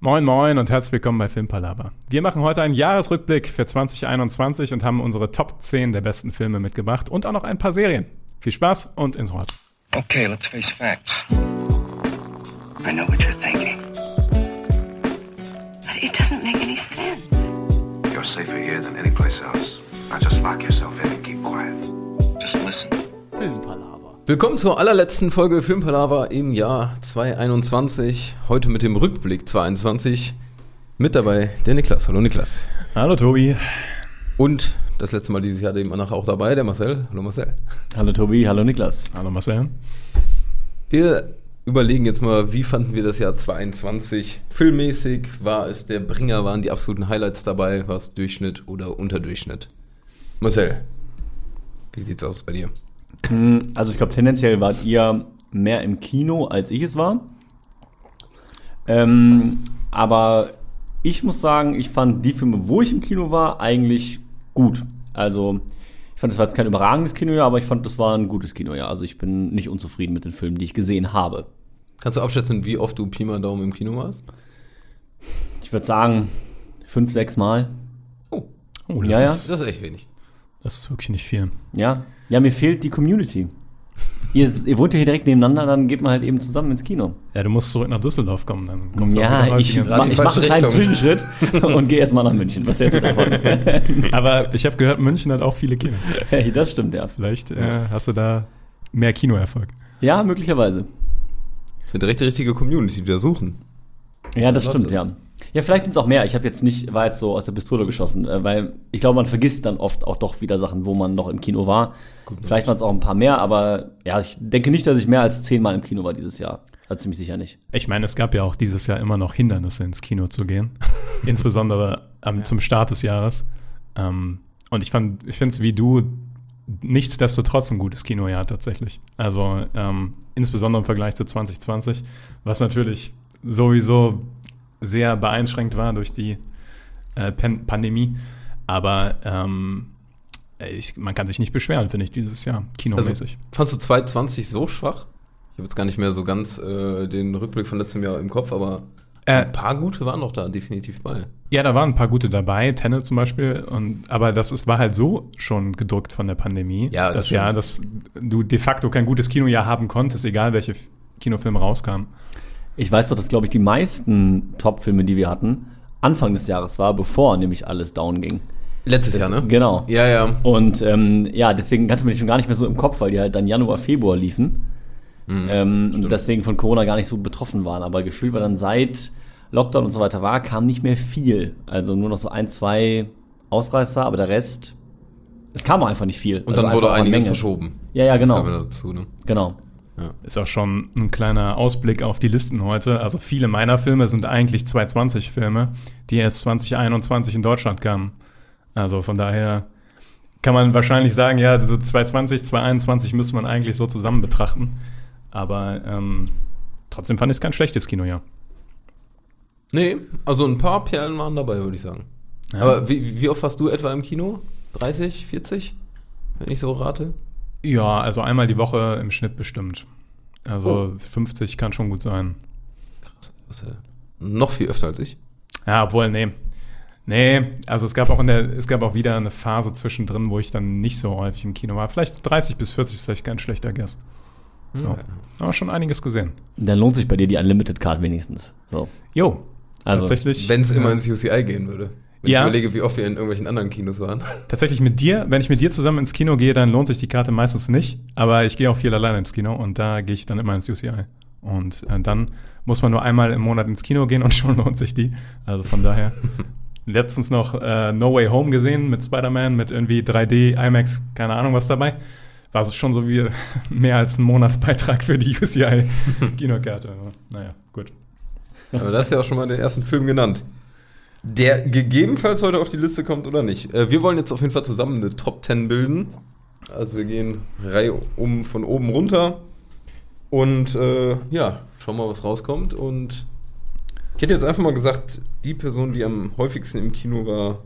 Moin Moin und herzlich willkommen bei Filmpalava. Wir machen heute einen Jahresrückblick für 2021 und haben unsere Top 10 der besten Filme mitgebracht und auch noch ein paar Serien. Viel Spaß und Intro. Okay, let's face facts. I know what you're thinking. But it doesn't make any sense. You're safer here than any place else. Now just lock yourself in and keep quiet. Just listen. Willkommen zur allerletzten Folge Filmpalava im Jahr 2021. Heute mit dem Rückblick 2021. Mit dabei der Niklas. Hallo Niklas. Hallo Tobi. Und das letzte Mal dieses Jahr dem Anach auch dabei, der Marcel. Hallo Marcel. Hallo Tobi, hallo Niklas. Hallo Marcel. Wir überlegen jetzt mal, wie fanden wir das Jahr 22 filmmäßig? War es der Bringer? Waren die absoluten Highlights dabei? War es Durchschnitt oder Unterdurchschnitt? Marcel, wie sieht's aus bei dir? Hm, Also ich glaube, tendenziell wart ihr mehr im Kino, als ich es war. Ähm, aber ich muss sagen, ich fand die Filme, wo ich im Kino war, eigentlich gut. Also ich fand, das war jetzt kein überragendes Kinojahr, aber ich fand, das war ein gutes Kinojahr. Also ich bin nicht unzufrieden mit den Filmen, die ich gesehen habe. Kannst du abschätzen, wie oft du Pi mal Daumen im Kino warst? Ich würde sagen, fünf, sechs Mal. Oh, Oh, das, Ja, ja. Ist, das ist echt wenig. Das ist wirklich nicht viel. Ja, ja, mir fehlt die Community. Ihr, ihr wohnt ja hier direkt nebeneinander, dann geht man halt eben zusammen ins Kino. Ja, du musst zurück nach Düsseldorf kommen, dann kommst du auch Ja, wieder ich, mach, ich mache falsche einen kleinen. Zwischenschritt und gehe erstmal nach München. Was hältst du davon? Aber ich habe gehört, München hat auch viele Kinos. hey, das stimmt, ja. Vielleicht äh, hast du da mehr Kinoerfolg. Ja, möglicherweise. Das sind direkt die richtige Community, die da suchen. Ja, das stimmt, das? ja. Ja, vielleicht sind es auch mehr. Ich habe jetzt nicht, war jetzt so aus der Pistole geschossen, äh, weil ich glaube, man vergisst dann oft auch doch wieder Sachen, wo man noch im Kino war. vielleicht waren es auch ein paar mehr, aber ja, ich denke nicht, dass ich mehr als zehnmal im Kino war dieses Jahr. Also ziemlich sicher nicht. Ich meine, es gab ja auch dieses Jahr immer noch Hindernisse ins Kino zu gehen. Insbesondere am, zum Start des Jahres. Ähm, und ich fand, ich finde es wie du nichtsdestotrotz ein gutes Kinojahr tatsächlich. Also ähm, insbesondere im Vergleich zu 2020, was natürlich sowieso sehr beeinschränkt war durch die äh, Pan Pandemie. Aber ähm, ich, man kann sich nicht beschweren, finde ich, dieses Jahr, kinomäßig. Fandst du 2020 so schwach? Ich habe jetzt gar nicht mehr so ganz äh, den Rückblick von letztem Jahr im Kopf, aber Äh, ein paar gute waren doch da definitiv bei. Ja, da waren ein paar gute dabei, Tenet zum Beispiel. Und, aber das ist, war halt so schon gedrückt von der Pandemie, Ja, das das stimmt. Jahr, dass du de facto kein gutes Kinojahr haben konntest, egal welche Kinofilme rauskamen. Ich weiß doch, dass, glaube ich, die meisten Top-Filme, die wir hatten, Anfang des Jahres war, bevor nämlich alles down ging. Letztes Das- Jahr, ne? Genau. Ja, ja. Und ähm, ja, deswegen hatte man die schon gar nicht mehr so im Kopf, weil die halt dann Januar, Februar liefen. Mhm, ähm, und deswegen von Corona gar nicht so betroffen waren. Aber gefühlt war dann seit Lockdown und so weiter war, kam nicht mehr viel. Also nur noch so ein, zwei Ausreißer, aber der Rest, es kam einfach nicht viel. Und Also dann wurde einiges Menge. verschoben. Ja, ja, genau. Das kam dazu, ne? Genau. Ist auch schon ein kleiner Ausblick auf die Listen heute. Also viele meiner Filme sind eigentlich 220-Filme, die erst 2021 in Deutschland kamen. Also von daher kann man wahrscheinlich sagen, ja, so 220, 221 müsste man eigentlich so zusammen betrachten. Aber ähm, trotzdem fand ich es kein schlechtes Kinojahr. Nee, also ein paar Perlen waren dabei, würde ich sagen. Ja. Aber wie, wie oft warst du etwa im Kino? 30, 40? Wenn ich so rate? Ja, also einmal die Woche im Schnitt bestimmt. Also 50 kann schon gut sein. Krass. Das ist ja noch viel öfter als ich. Ja, obwohl, nee. Nee, also es gab auch in der, es gab auch wieder eine Phase zwischendrin, wo ich dann nicht so häufig im Kino war. Vielleicht 30 bis 40 ist vielleicht kein schlechter Guess. Ja. Aber schon einiges gesehen. Dann lohnt sich bei dir die Unlimited Card wenigstens. So. Jo, Also, tatsächlich. Wenn es immer ins UCI gehen würde. Wenn Ja. ich überlege, wie oft wir in irgendwelchen anderen Kinos waren. Tatsächlich mit dir, wenn ich mit dir zusammen ins Kino gehe, dann lohnt sich die Karte meistens nicht. Aber ich gehe auch viel alleine ins Kino und da gehe ich dann immer ins UCI. Und äh, dann muss man nur einmal im Monat ins Kino gehen und schon lohnt sich die. Also von daher. Letztens noch äh, No Way Home gesehen mit Spider-Man, mit irgendwie 3D, IMAX, keine Ahnung was dabei. War so schon so wie mehr als ein Monatsbeitrag für die UCI-Kinokarte. Naja, gut. Aber das ist ja auch schon mal den ersten Film genannt. Der gegebenenfalls heute auf die Liste kommt oder nicht. Äh, wir wollen jetzt auf jeden Fall zusammen eine Top 10 bilden. Also wir gehen Reihe um von oben runter. Und äh, ja, schauen mal, was rauskommt. Und ich hätte jetzt einfach mal gesagt, die Person, die am häufigsten im Kino war,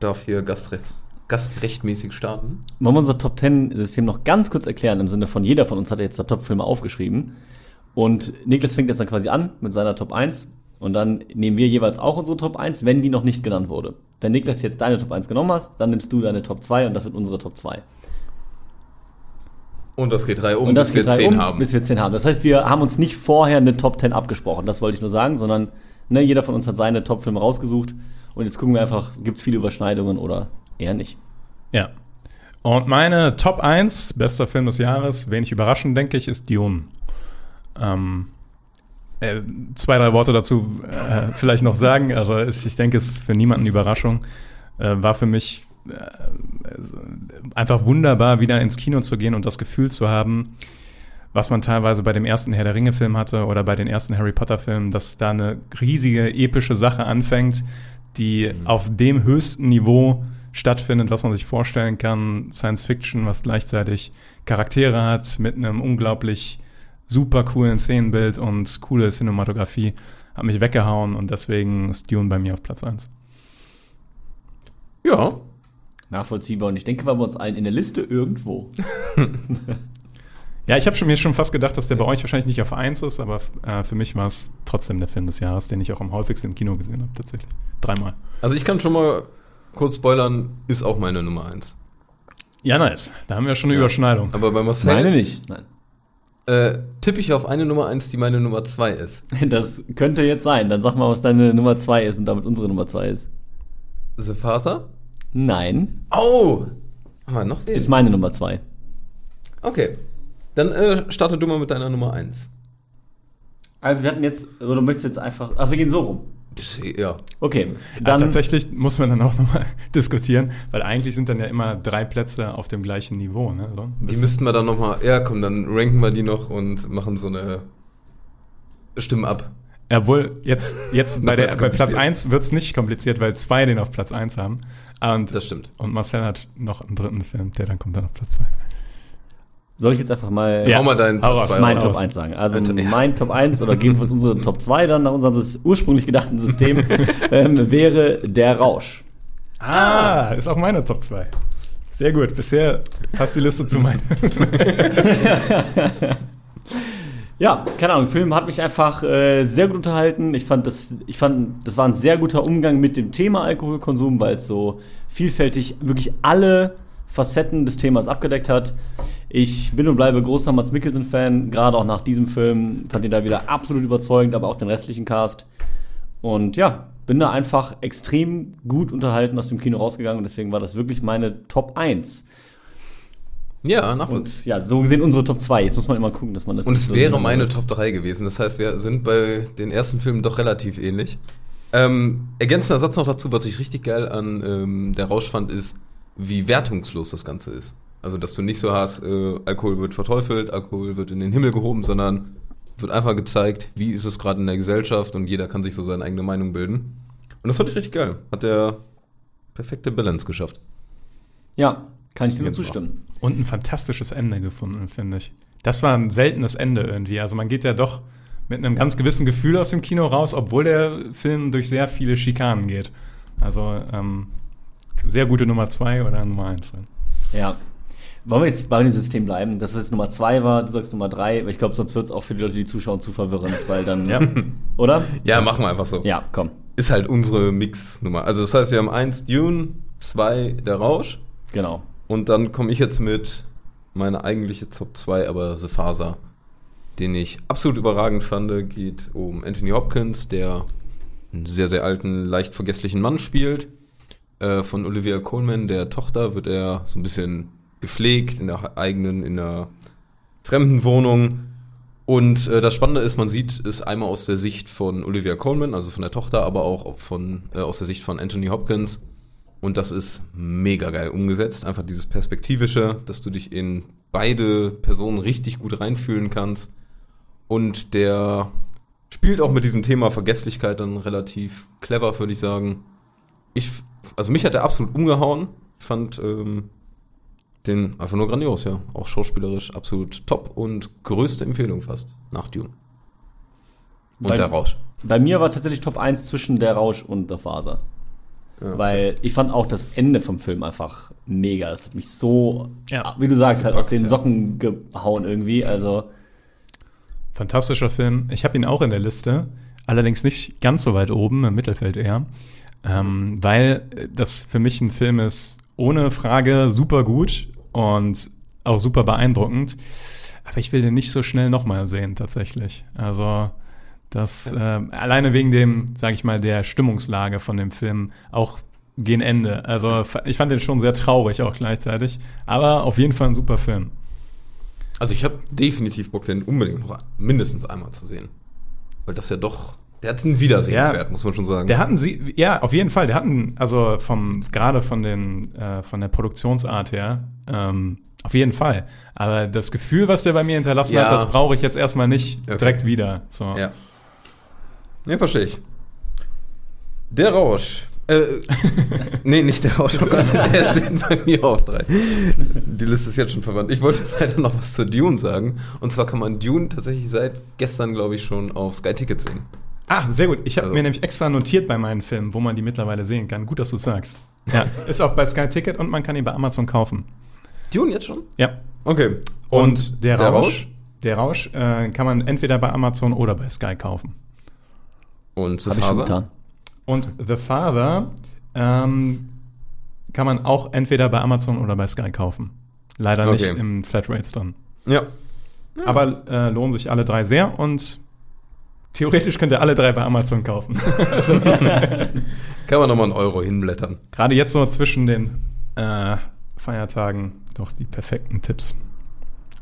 darf hier Gastrecht, gastrechtmäßig starten. Wollen wir unser Top 10-System noch ganz kurz erklären, im Sinne von jeder von uns hat jetzt da Top-Filme aufgeschrieben. Und Niklas fängt jetzt dann quasi an mit seiner Top 1 Und dann nehmen wir jeweils auch unsere Top 1, wenn die noch nicht genannt wurde. Wenn Niklas jetzt deine Top 1 genommen hast, dann nimmst du deine Top 2 und das wird unsere Top 2. Und das geht drei um, Und das bis wir geht drei zehn um, haben. bis wir 10 haben. Das heißt, wir haben uns nicht vorher eine Top 10 abgesprochen, das wollte ich nur sagen, sondern ne, jeder von uns hat seine Top-Filme rausgesucht und jetzt gucken wir einfach, gibt es viele Überschneidungen oder eher nicht. Ja. Und meine Top 1, bester Film des Jahres, wenig überraschend, denke ich, ist Dune. Ähm, äh, zwei, drei Worte dazu äh, vielleicht noch sagen. Also ist, ich denke, es ist für niemanden eine Überraschung. Äh, war für mich äh, einfach wunderbar, wieder ins Kino zu gehen und das Gefühl zu haben, was man teilweise bei dem ersten Herr der Ringe-Film hatte oder bei den ersten Harry Potter-Filmen, dass da eine riesige epische Sache anfängt, die auf dem höchsten Niveau stattfindet, was man sich vorstellen kann. Science Fiction, was gleichzeitig Charaktere hat, mit einem unglaublich super coolen Szenenbild und coole Cinematografie, hat mich weggehauen und deswegen ist Dune bei mir auf Platz 1. Ja. Nachvollziehbar und ich denke, war bei uns allen in der Liste irgendwo. Ja, ich habe schon, mir schon fast gedacht, dass der bei euch wahrscheinlich nicht auf 1 ist, aber äh, für mich war es trotzdem der Film des Jahres, den ich auch am häufigsten im Kino gesehen habe, tatsächlich. Dreimal. Also ich kann schon mal kurz spoilern, ist auch meine Nummer eins. Ja, nice. Da haben wir schon eine Ja. Überschneidung. Aber bei Marcel Meine nicht. Nein. Äh, tippe ich auf eine Nummer eins, die meine Nummer zwei ist. Das könnte jetzt sein. Dann sag mal, was deine Nummer 2 ist und damit unsere Nummer 2 ist. The Faser? Nein, Oh! Haben wir noch den? ist meine Nummer 2. Okay. Dann äh, starte du mal mit deiner Nummer eins. Also wir hatten jetzt, oder du möchtest jetzt einfach, ach, wir gehen so rum. Ja. Okay, Ja, dann, tatsächlich muss man dann auch nochmal diskutieren, weil eigentlich sind dann ja immer drei Plätze auf dem gleichen Niveau. Ne? So, Die müssten wir dann nochmal. Ja, komm, dann ranken wir die noch und machen so eine. Stimmen ab. Obwohl, jetzt, jetzt bei, der, bei Platz kompliziert. 1 wird es nicht kompliziert, weil zwei den auf Platz 1 haben. Und, Das stimmt. und Marcel hat noch einen dritten Film, der dann kommt dann auf Platz 2. soll ich jetzt einfach mal Ja. Mal deinen raus. zwei mein raus. Top 1 sagen? Also Alter, ja. mein Top 1 oder jedenfalls unsere Top 2 dann nach unserem ursprünglich gedachten System ähm, wäre der Rausch. Ah, ist auch meine Top 2. Sehr gut, bisher passt die Liste zu meinen. Ja, keine Ahnung, der Film hat mich einfach äh, sehr gut unterhalten. Ich fand, das, ich fand, das war ein sehr guter Umgang mit dem Thema Alkoholkonsum, weil es so vielfältig wirklich alle Facetten des Themas abgedeckt hat. Ich bin und bleibe großer Mats Mikkelsen-Fan, gerade auch nach diesem Film. Fand ihn da wieder absolut überzeugend, aber auch den restlichen Cast. Und ja, bin da einfach extrem gut unterhalten aus dem Kino rausgegangen und deswegen war das wirklich meine Top 1. Ja, nachvollziehbar. Und ja, so gesehen unsere Top 2. Jetzt muss man immer gucken, dass man das Und es so wäre meine wird. Top 3 gewesen. Das heißt, wir sind bei den ersten Filmen doch relativ ähnlich. Ähm, ergänzender Satz noch dazu, was ich richtig geil an ähm, der Rausch fand, ist, wie wertungslos das Ganze ist. Also, dass du nicht so hast, äh, Alkohol wird verteufelt, Alkohol wird in den Himmel gehoben, sondern wird einfach gezeigt, wie ist es gerade in der Gesellschaft und jeder kann sich so seine eigene Meinung bilden. Und das fand ich richtig geil. Hat der perfekte Balance geschafft. Ja, kann ich dir nur zustimmen. Und ein fantastisches Ende gefunden, finde ich. Das war ein seltenes Ende irgendwie. Also man geht ja doch mit einem ganz gewissen Gefühl aus dem Kino raus, obwohl der Film durch sehr viele Schikanen geht. Also ähm, sehr gute Nummer 2 oder Nummer 1. Ja. Wollen wir jetzt bei dem System bleiben, dass es jetzt Nummer 2 war, du sagst Nummer 3, aber ich glaube, sonst wird es auch für die Leute, die zuschauen, zu verwirrend, weil dann. Ja. Oder? Ja, machen wir einfach so. Ja, komm. Ist halt unsere Mix-Nummer. Also, das heißt, wir haben eins Dune, zwei der Rausch. Genau. Und dann komme ich jetzt mit meiner eigentliche Top 2, aber The Faser, den ich absolut überragend fand. Geht um Anthony Hopkins, der einen sehr, sehr alten, leicht vergesslichen Mann spielt. Äh, von Olivia Colman, der Tochter, wird er so ein bisschen gepflegt in der eigenen, in der fremden Wohnung. Und äh, das Spannende ist, man sieht es einmal aus der Sicht von Olivia Colman, also von der Tochter, aber auch von, äh, aus der Sicht von Anthony Hopkins. Und das ist mega geil umgesetzt. Einfach dieses Perspektivische, dass du dich in beide Personen richtig gut reinfühlen kannst. Und der spielt auch mit diesem Thema Vergesslichkeit dann relativ clever, würde ich sagen. Ich, also mich hat er absolut umgehauen. Ich fand ähm, den einfach nur grandios, ja. Auch schauspielerisch absolut top und größte Empfehlung fast nach Dune. Und Bei- der Rausch. Bei mir war tatsächlich Top 1 zwischen der Rausch und der Faser. Ja. Weil ich fand auch das Ende vom Film einfach mega. Das hat mich so, Ja. wie du sagst, halt aus den ja. Socken gehauen irgendwie. Also, Fantastischer Film. Ich habe ihn auch in der Liste, allerdings nicht ganz so weit oben, im Mittelfeld eher, ähm, weil das für mich ein Film ist, ohne Frage super gut und auch super beeindruckend. Aber ich will den nicht so schnell nochmal sehen, tatsächlich. Also, das äh, alleine wegen dem, sage ich mal, der Stimmungslage von dem Film auch gegen Ende. Also, ich fand den schon sehr traurig auch gleichzeitig. Aber auf jeden Fall ein super Film. Also ich habe definitiv Bock, den unbedingt noch mindestens einmal zu sehen. Weil das ja doch, der hat einen Wiedersehenswert, Ja. muss man schon sagen. Der hatten sie, ja, auf jeden Fall. Der hatten, also vom, gerade von den, äh, von der Produktionsart her, ähm, auf jeden Fall. Aber das Gefühl, was der bei mir hinterlassen Ja. hat, das brauche ich jetzt erstmal nicht Okay. direkt wieder. So. Ja. Ne, verstehe ich. Der Rausch. Äh, nee, nicht der Rausch, oh Gott, der steht bei mir auf drei. Die Liste ist jetzt schon verwandt. Ich wollte leider noch was zu Dune sagen. Und zwar kann man Dune tatsächlich seit gestern, glaube ich, schon auf Sky Ticket sehen. Ah, sehr gut. Ich habe Also- mir nämlich extra notiert bei meinen Filmen, wo man die mittlerweile sehen kann. Gut, dass du sagst. Ja, ist auch bei Sky Ticket und man kann ihn bei Amazon kaufen. Dune jetzt schon? Ja. Okay. Und, der, Rausch, der Rausch äh, kann man entweder bei Amazon oder bei Sky kaufen. Und The Father? Und The Father ähm, kann man auch entweder bei Amazon oder bei Sky kaufen. Leider nicht Okay. im Flatrates drin. Ja. Aber äh, lohnen sich alle drei sehr und theoretisch könnt ihr alle drei bei Amazon kaufen. Kann man nochmal einen Euro hinblättern. gerade jetzt so zwischen den äh, Feiertagen doch die perfekten Tipps.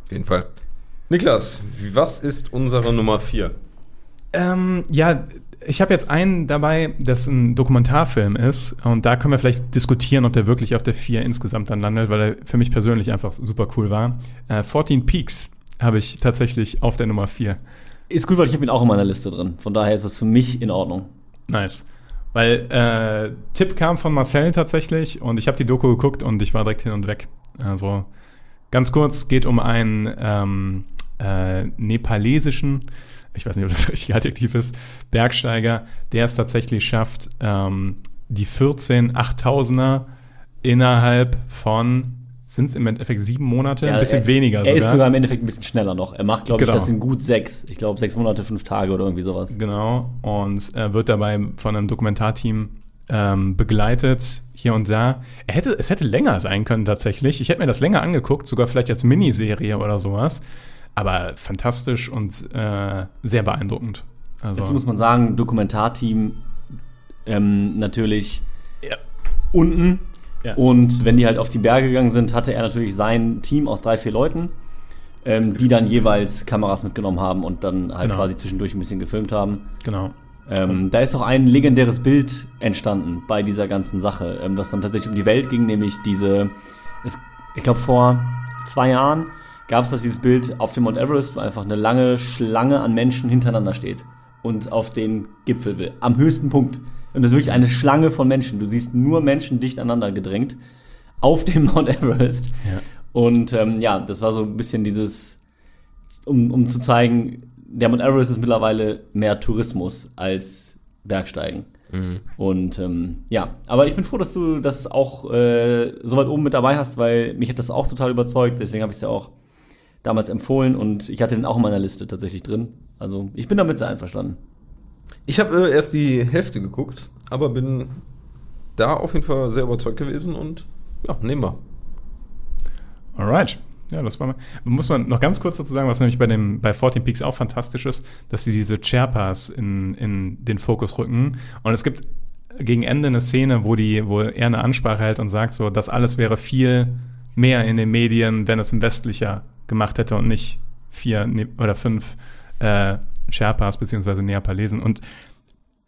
Auf jeden Fall. Niklas, was ist unsere Nummer vier? Ähm, ja, ich habe jetzt einen dabei, das ein Dokumentarfilm ist. Und da können wir vielleicht diskutieren, ob der wirklich auf der 4 insgesamt dann landet, weil er für mich persönlich einfach super cool war. Äh, 14 Peaks habe ich tatsächlich auf der Nummer 4. Ist gut, weil ich habe ihn auch in meiner Liste drin. Von daher ist es für mich in Ordnung. Nice. Weil äh, Tipp kam von Marcel tatsächlich und ich habe die Doku geguckt und ich war direkt hin und weg. Also ganz kurz, geht um einen ähm, äh, nepalesischen, ich weiß nicht, ob das richtig Adjektiv ist, Bergsteiger, der es tatsächlich schafft, ähm, die 14 8000er innerhalb von, sind es im Endeffekt sieben Monate? ein bisschen er, weniger Er sogar. ist sogar im Endeffekt ein bisschen schneller noch. Er macht, glaube ich, Genau. das in gut sechs. Ich glaube, sechs Monate, fünf Tage oder irgendwie sowas. Genau, und äh, wird dabei von einem Dokumentarteam ähm, begleitet, hier und da. Er hätte, es hätte länger sein können tatsächlich. Ich hätte mir das länger angeguckt, sogar vielleicht als Miniserie oder sowas. Aber fantastisch und äh, sehr beeindruckend. Also, Dazu muss man sagen, Dokumentarteam ähm, natürlich Ja. unten. Ja. Und wenn die halt auf die Berge gegangen sind, hatte er natürlich sein Team aus drei, vier Leuten, ähm, die dann jeweils Kameras mitgenommen haben und dann halt Genau. quasi zwischendurch ein bisschen gefilmt haben. genau. Ähm, da ist auch ein legendäres Bild entstanden bei dieser ganzen Sache, ähm, das dann tatsächlich um die Welt ging, nämlich diese, es, ich glaube vor zwei Jahren gab es das dieses Bild auf dem Mount Everest, wo einfach eine lange Schlange an Menschen hintereinander steht und auf den Gipfel will, am höchsten Punkt. Und das ist wirklich eine Schlange von Menschen. Du siehst nur Menschen dicht aneinander gedrängt auf dem Mount Everest. Ja. Und ähm, ja, das war so ein bisschen dieses, um, um zu zeigen, der Mount Everest ist mittlerweile mehr Tourismus als Bergsteigen. Und ähm, ja, aber ich bin froh, dass du das auch äh, so weit oben mit dabei hast, weil mich hat das auch total überzeugt. Deswegen habe ich es ja auch damals empfohlen und ich hatte den auch in meiner Liste tatsächlich drin. Also ich bin damit sehr einverstanden. Ich habe äh, erst die Hälfte geguckt, aber bin da auf jeden Fall sehr überzeugt gewesen und ja, nehmen wir. Alright. Ja, das war mal. Muss man noch ganz kurz dazu sagen, was nämlich bei dem bei 14 Peaks auch fantastisch ist, dass sie diese Sherpas in, in den Fokus rücken. Und es gibt gegen Ende eine Szene, wo die, wo er eine Ansprache hält und sagt so, das alles wäre viel mehr in den Medien, wenn es ein westlicher gemacht hätte und nicht vier ne oder fünf äh, Sherpas beziehungsweise Neapalesen. Und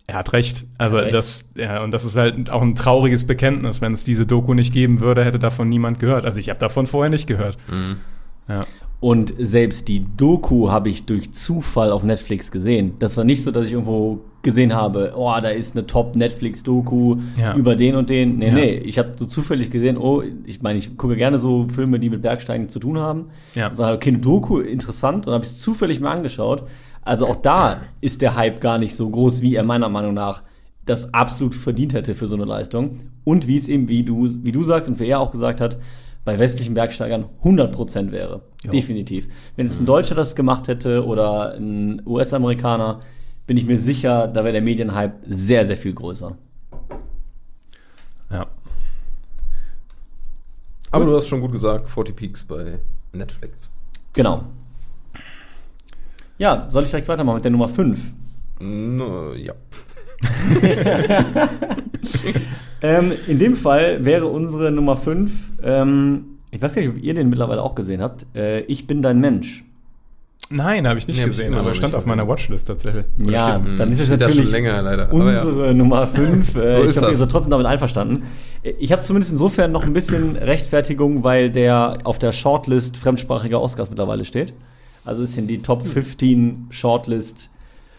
er hat recht. Also hat recht. das, ja, und das ist halt auch ein trauriges Bekenntnis. Wenn es diese Doku nicht geben würde, hätte davon niemand gehört. Also ich habe davon vorher nicht gehört. Ja. Und selbst die Doku habe ich durch Zufall auf Netflix gesehen. Das war nicht so, dass ich irgendwo gesehen habe, oh, da ist eine Top-Netflix-Doku Ja. über den und den. Nee, Ja. nee, ich habe so zufällig gesehen, oh, ich meine, ich gucke gerne so Filme, die mit Bergsteigen zu tun haben. Ja. Und sage, okay, eine Doku, interessant. Und habe ich es zufällig mal angeschaut. Also auch da ist der Hype gar nicht so groß, wie er meiner Meinung nach das absolut verdient hätte für so eine Leistung. Und wie es eben, wie du, wie du sagst und wie er auch gesagt hat, bei westlichen Bergsteigern 100% wäre. Jo. Definitiv. Wenn jetzt ein Deutscher das gemacht hätte oder ein US-Amerikaner, bin ich mir sicher, da wäre der Medienhype sehr, sehr viel größer. Ja. Aber du hast schon gut gesagt, 40 Peaks bei Netflix. Genau. Ja, soll ich direkt weitermachen mit der Nummer 5? No, ja. Ähm, in dem Fall wäre unsere Nummer 5, ähm, ich weiß gar nicht, ob ihr den mittlerweile auch gesehen habt, äh, Ich bin dein Mensch. Nein, habe ich nicht Nee, ich gesehen, immer aber stand auf meiner. Watchlist tatsächlich. Oder Ja, steht- dann ist es da natürlich schon länger leider. Aber ja. unsere Nummer 5. Äh, So ich hoffe, ihr seid trotzdem damit einverstanden. Ich habe zumindest insofern noch ein bisschen Rechtfertigung, weil der auf der Shortlist fremdsprachiger Oscars mittlerweile steht. Also ist in die Top 15 Shortlist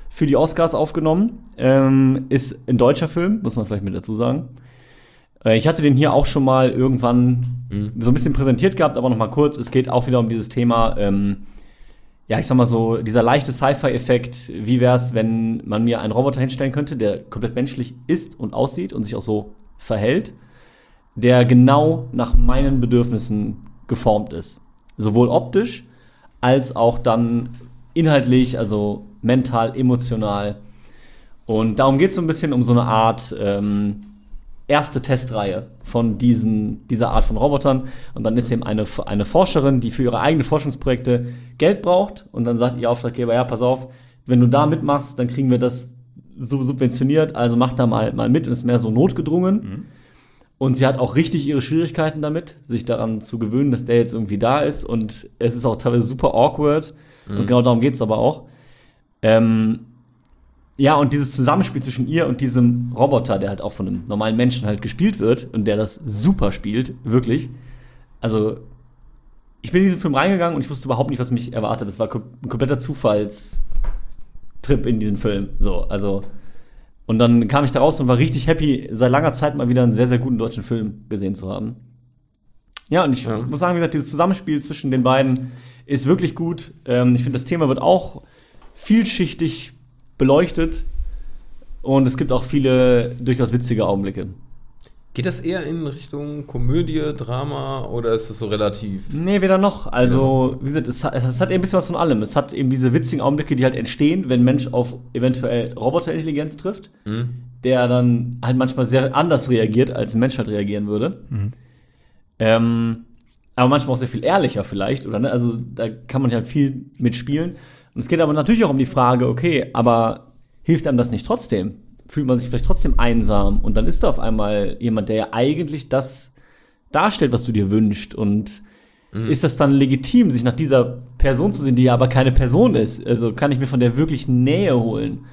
für die Oscars aufgenommen. Ähm, ist ein deutscher Film, muss man vielleicht mit dazu sagen. Äh, Ich hatte den hier auch schon mal irgendwann Mhm. so ein bisschen präsentiert gehabt, aber noch mal kurz. Es geht auch wieder um dieses Thema, ähm, ja, ich sag mal so, dieser leichte Sci-Fi-Effekt. Wie wäre es, wenn man mir einen Roboter hinstellen könnte, der komplett menschlich ist und aussieht und sich auch so verhält, der genau nach meinen Bedürfnissen geformt ist. Sowohl optisch als auch dann inhaltlich, also mental, emotional. Und darum geht es so ein bisschen um so eine Art ähm, erste Testreihe von diesen, dieser Art von Robotern. Und dann ist eben eine, eine Forscherin, die für ihre eigenen Forschungsprojekte Geld braucht. Und dann sagt ihr Auftraggeber, ja, pass auf, wenn du da mitmachst, dann kriegen wir das so subventioniert. Also mach da mal, mal mit und ist mehr so notgedrungen. Und sie hat auch richtig ihre Schwierigkeiten damit, sich daran zu gewöhnen, dass der jetzt irgendwie da ist. Und es ist auch teilweise super awkward. Und genau darum geht es aber auch. Ähm, ja, und dieses Zusammenspiel zwischen ihr und diesem Roboter, der halt auch von einem normalen Menschen halt gespielt wird und der das super spielt, wirklich. Also, ich bin in diesen Film reingegangen und ich wusste überhaupt nicht, was mich erwartet. Das war ein kompletter Zufallstrip in diesen Film. So, also. Und dann kam ich da raus und war richtig happy, seit langer Zeit mal wieder einen sehr, sehr guten deutschen Film gesehen zu haben. Ja, und ich Ja. muss sagen, wie gesagt, dieses Zusammenspiel zwischen den beiden ist wirklich gut. Ähm, ich finde, das Thema wird auch vielschichtig beleuchtet und es gibt auch viele durchaus witzige Augenblicke. Geht das eher in Richtung Komödie, Drama oder ist es so relativ? Nee, weder noch. Also, wie gesagt, es hat, es hat eben ein bisschen was von allem. Es hat eben diese witzigen Augenblicke, die halt entstehen, wenn ein Mensch auf eventuell Roboterintelligenz trifft, Hm? der dann halt manchmal sehr anders reagiert, als ein Mensch halt reagieren würde. Ähm, aber manchmal auch sehr viel ehrlicher vielleicht, oder ne? Also da kann man halt viel mitspielen. Und es geht aber natürlich auch um die Frage, okay, aber hilft einem das nicht trotzdem? Fühlt man sich vielleicht trotzdem einsam und dann ist da auf einmal jemand, der ja eigentlich das darstellt, was du dir wünschst und ist das dann legitim, sich nach dieser Person zu sehen, die ja aber keine Person ist? Also kann ich mir von der wirklich Nähe holen?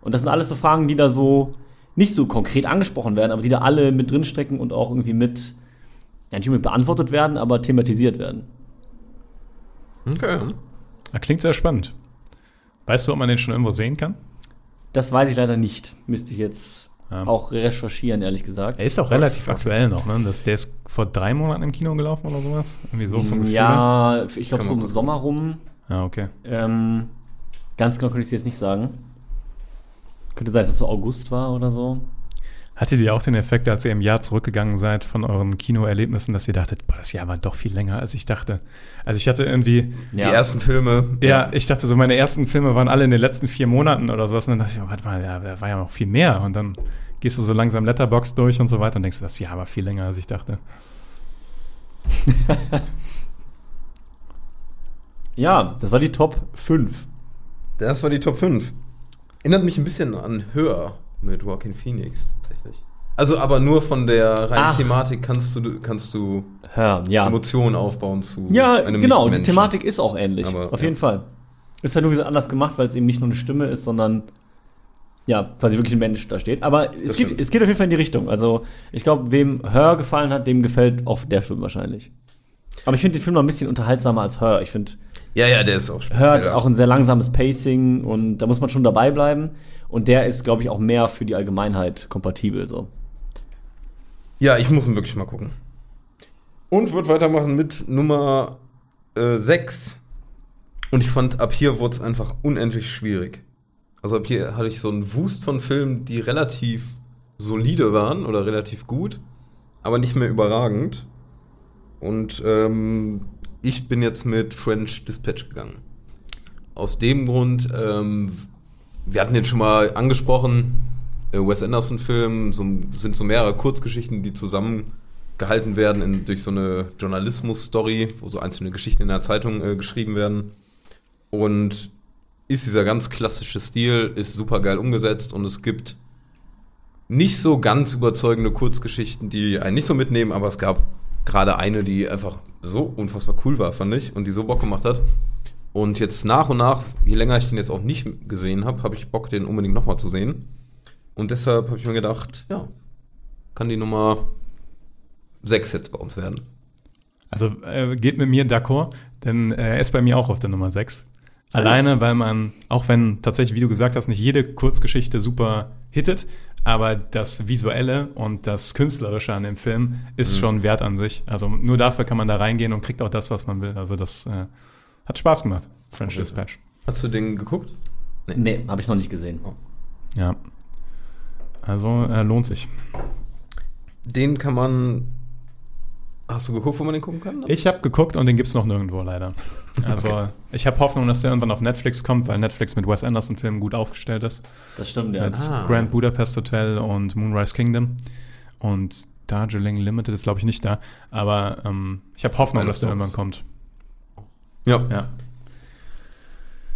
Und das sind alles so Fragen, die da so nicht so konkret angesprochen werden, aber die da alle mit drinstecken und auch irgendwie mit, ja nicht unbedingt beantwortet werden, aber thematisiert werden. Okay. Ah, Klingt sehr spannend. Weißt du, ob man den schon irgendwo sehen kann? Das weiß ich leider nicht. Müsste ich jetzt Ja. auch recherchieren, ehrlich gesagt. Er ist auch relativ aktuell noch, ne? Das, der ist vor drei Monaten im Kino gelaufen oder sowas. Irgendwie so vom Gefühl ja, ich glaube so im. Sommer rum. Ja, okay. Ähm, ganz genau könnte ich es jetzt nicht sagen. Könnte sein, dass es so August war oder so. Hattet ihr auch den Effekt, als ihr im Jahr zurückgegangen seid von euren Kinoerlebnissen, dass ihr dachtet, boah, das Jahr war doch viel länger, als ich dachte? Also ich hatte irgendwie, Die ersten Filme. ja, ich dachte so, meine ersten Filme waren alle in den letzten vier Monaten oder sowas. Und dann dachte ich, oh, warte mal, ja, da war ja noch viel mehr. Und dann gehst du so langsam Letterbox durch und so weiter und denkst, du, das Jahr war viel länger, als ich dachte. Ja, das war die Top 5. Das war die Top 5. Erinnert mich ein bisschen an Hör mit Joaquin Phoenix tatsächlich. Also aber nur von der reinen Ach. Thematik kannst du, kannst du Ja, ja. Emotionen aufbauen zu Ja, einem genau, die. Thematik ist auch ähnlich. Aber, auf ja. jeden Fall. Ist halt nur wieder anders gemacht, weil es eben nicht nur eine Stimme ist, sondern ja, quasi wirklich ein Mensch da steht. Aber es geht, es geht auf jeden Fall in die Richtung. Also, ich glaube, wem Hör gefallen hat, dem gefällt auch der Film wahrscheinlich. Aber ich finde den Film noch ein bisschen unterhaltsamer als Hör. Ich finde, Ja, ja, der ist auch speziell. Hör hat auch ein sehr langsames Pacing und da muss man schon dabei bleiben. Und der ist, glaube ich, auch mehr für die Allgemeinheit kompatibel. So. Ja, ich muss ihn wirklich mal gucken. Und wird weitermachen mit Nummer 6. Und ich fand, ab hier wurde es einfach unendlich schwierig. Also ab hier hatte ich so einen Wust von Filmen, die relativ solide waren oder relativ gut, aber nicht mehr überragend. Und ähm, ich bin jetzt mit French Dispatch gegangen. Aus dem Grund, ähm, wir hatten den schon mal angesprochen, äh, Wes Anderson-Film, so, sind so mehrere Kurzgeschichten, die zusammengehalten werden in, durch so eine Journalismus-Story, wo so einzelne Geschichten in der Zeitung äh, geschrieben werden. Und ist dieser ganz klassische Stil, ist super geil umgesetzt und es gibt nicht so ganz überzeugende Kurzgeschichten, die einen nicht so mitnehmen, aber es gab gerade eine, die einfach so unfassbar cool war, fand ich, und die so Bock gemacht hat. Und jetzt nach und nach, je länger ich den jetzt auch nicht gesehen habe, habe ich Bock, den unbedingt nochmal zu sehen. Und deshalb habe ich mir gedacht, ja, kann die Nummer 6 jetzt bei uns werden. Also äh, geht mit mir d'accord, denn äh, er ist bei mir auch auf der Nummer 6. Alleine, weil man, auch wenn tatsächlich, wie du gesagt hast, nicht jede Kurzgeschichte super hittet, aber das Visuelle und das Künstlerische an dem Film ist Mhm. schon wert an sich. Also nur dafür kann man da reingehen und kriegt auch das, was man will. Also das äh, hat Spaß gemacht, French Okay. Dispatch. Hast du den geguckt? Nee, habe ich noch nicht gesehen. Ja. Also äh, lohnt sich. Den kann man. Hast du geguckt, wo man den gucken kann? Ich habe geguckt und den gibt's noch nirgendwo leider. Also ich habe Hoffnung, dass der irgendwann auf Netflix kommt, weil Netflix mit Wes Anderson-Filmen gut aufgestellt ist. Das stimmt, ja. Mit Ah. Grand Budapest Hotel und Moonrise Kingdom. Und Darjeeling Limited ist, glaube ich, nicht da. Aber ähm, ich habe Hoffnung, dass der irgendwann kommt. Ja. Ja,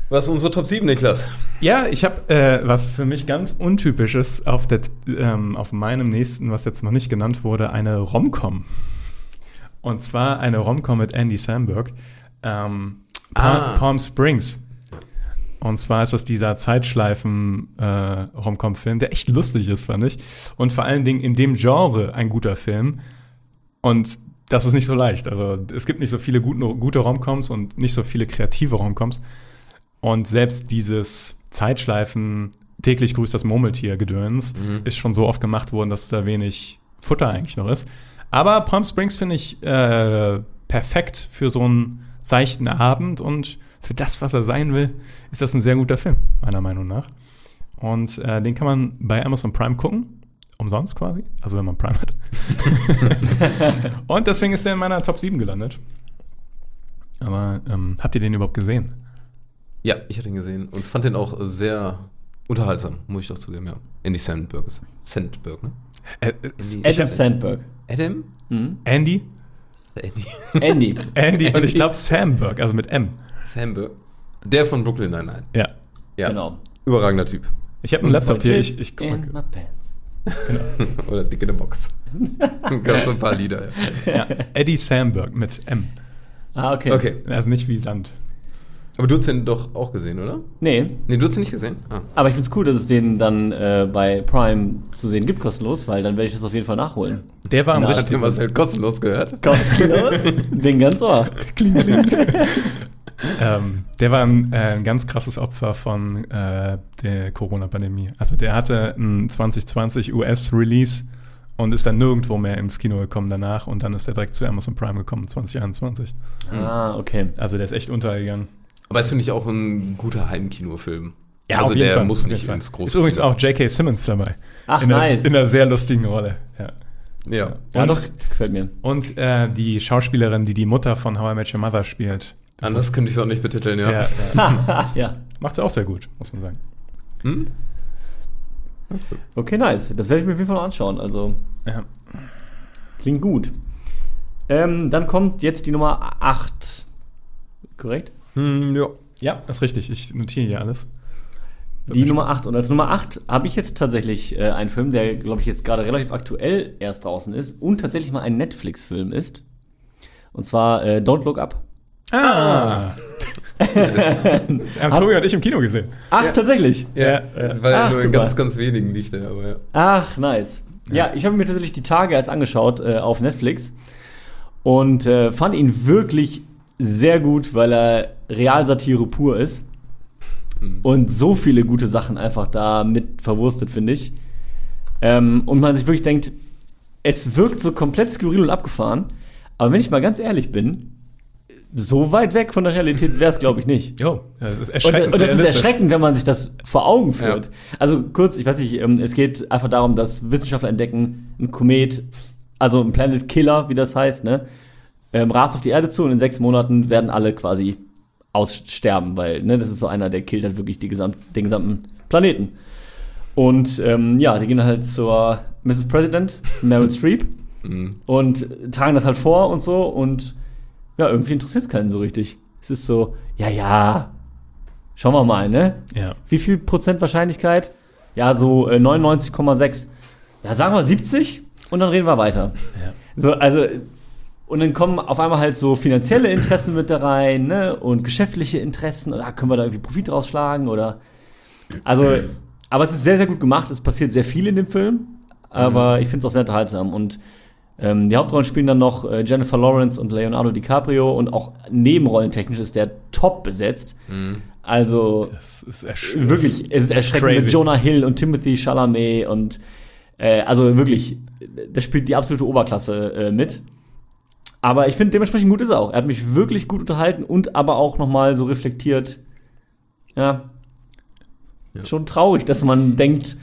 Was ist unsere Top 7, Niklas? ja ich habe äh, was für mich ganz Untypisches auf, der, ähm, auf meinem nächsten, was jetzt noch nicht genannt wurde, eine Romcom. Und zwar eine Romcom mit Andy Samberg. Ähm, Pa- Ah. Palm Springs. Und zwar ist das dieser Zeitschleifen-Romcom-Film, der echt lustig ist, fand ich. Und vor allen Dingen in dem Genre ein guter Film. Und das ist nicht so leicht. Also es gibt nicht so viele gute, gute Romcoms und nicht so viele kreative Romcoms. Und selbst dieses Zeitschleifen, täglich grüßt das Murmeltier-Gedöns, Mhm. ist schon so oft gemacht worden, dass da wenig Futter eigentlich noch ist. Aber Palm Springs finde ich äh, perfekt für so einen seichten Abend und für das, was er sein will, ist das ein sehr guter Film, meiner Meinung nach. Und äh, den kann man bei Amazon Prime gucken. Umsonst quasi. Also wenn man Prime hat. und deswegen ist er in meiner Top 7 gelandet. Aber ähm, habt ihr den überhaupt gesehen? Ja, ich hatte ihn gesehen und fand den auch sehr unterhaltsam, muss ich doch zugeben, ja. Andy Sandberg ist. Sandberg, ne? Äh, Andy- Adam Sandberg. Adam? Mhm. Andy? Andy. Andy. Andy und ich glaube Samberg, also mit M. Sandberg. Der von Brooklyn Nine-Nine. Ja. Ja. Genau. Überragender Typ. Ich habe einen Laptop hier, ich, ich guck mal. Pants. Oder Dick in der Box. Gab so ein paar Lieder, ja. Ja, Eddie Samberg mit M. Ah, okay. Okay. Also nicht wie Sand. Aber du hast den doch auch gesehen, oder? Nee, Nee, du hast ihn nicht gesehen? Ah. aber ich finde es cool, dass es den dann äh, bei Prime zu sehen gibt, kostenlos, weil dann werde ich das auf jeden Fall nachholen. Der war ein Na, Hast richtig. du was halt kostenlos gehört? Kostenlos? Bin ganz ohr. Kling, kling. ähm, der war ein, äh, ein ganz krasses Opfer von äh, der Corona-Pandemie. Also der hatte ein 2020 US-Release und ist dann nirgendwo mehr ins Kino gekommen danach und dann ist er direkt zu Amazon Prime gekommen 2021. Ah, okay. Also der ist echt untergegangen. Aber das finde ich auch ein guter Heimkinofilm. Ja, also auf jeden der Fall, muss nicht Fall. ins große Ist übrigens auch J.K. Simmons dabei. Ach, in einer, nice. In einer sehr lustigen Rolle. Ja. Ja. Ja, Und- doch, das gefällt mir. Und äh, die Schauspielerin, die die Mutter von How I Met Your Mother spielt. Anders könnte ich es auch nicht betiteln, ja. Ja, ja. ja. Macht sie auch sehr gut, muss man sagen. Hm? Okay, nice. Das werde ich mir auf jeden Fall noch anschauen. Also, Ja. klingt gut. Ähm, dann kommt jetzt die Nummer 8. Korrekt? Hm, ja. ja, das ist richtig. Ich notiere hier alles. Die Nummer 8. Und als Nummer 8 habe ich jetzt tatsächlich äh, einen Film, der, glaube ich, jetzt gerade relativ aktuell erst draußen ist und tatsächlich mal ein Netflix-Film ist. Und zwar äh, Don't Look Up. Ah! Haben Tobi und ich im Kino gesehen. Ach, Ja. tatsächlich. Ja, ja. weil Ach, nur in ganz, ganz wenigen liegt der, aber ja. Ach, nice. Ja, ich habe mir tatsächlich die Tage erst angeschaut äh, auf Netflix und äh, fand ihn wirklich sehr gut, weil er Realsatire pur ist Mhm. und so viele gute Sachen einfach da mit verwurstet, finde ich. Ähm, und man sich wirklich denkt, es wirkt so komplett skurril und abgefahren, aber wenn ich mal ganz ehrlich bin, so weit weg von der Realität wäre es, glaube ich, nicht. Jo, das ist Und, erschreckend. und das ist erschreckend, wenn man sich das vor Augen führt. Also kurz, ich weiß nicht, ähm, es geht einfach darum, dass Wissenschaftler entdecken, ein Komet, also ein Planet Killer, wie das heißt, ne, ähm, rast auf die Erde zu und in sechs Monaten werden alle quasi aussterben, weil ne, das ist so einer, der killt halt wirklich die gesamt, den gesamten Planeten. Und ähm, ja, die gehen halt zur Mrs. President, Meryl Streep, und tragen das halt vor und so. Und ja, irgendwie interessiert es keinen so richtig. Es ist so, ja, ja, schauen wir mal, ne? Ja. Wie viel Prozent Wahrscheinlichkeit? Ja, so äh, 99,6. Ja, sagen wir 70 und dann reden wir weiter. Ja. So, also, und dann kommen auf einmal halt so finanzielle Interessen mit da rein, ne? Und geschäftliche Interessen, oder können wir da irgendwie Profit rausschlagen oder. Also, aber es ist sehr, sehr gut gemacht. Es passiert sehr viel in dem Film, aber ich finde es auch sehr unterhaltsam. Und ähm, die Hauptrollen spielen dann noch äh, Jennifer Lawrence und Leonardo DiCaprio und auch nebenrollentechnisch ist der top besetzt. Also, Das ist ersch wirklich, es ist erschreckend mit crazy. Jonah Hill und Timothy Chalamet und äh, also wirklich, das spielt die absolute Oberklasse äh, mit. Aber ich finde, dementsprechend gut ist er auch. Er hat mich wirklich gut unterhalten und aber auch nochmal so reflektiert. Ja, Schon traurig, dass man denkt,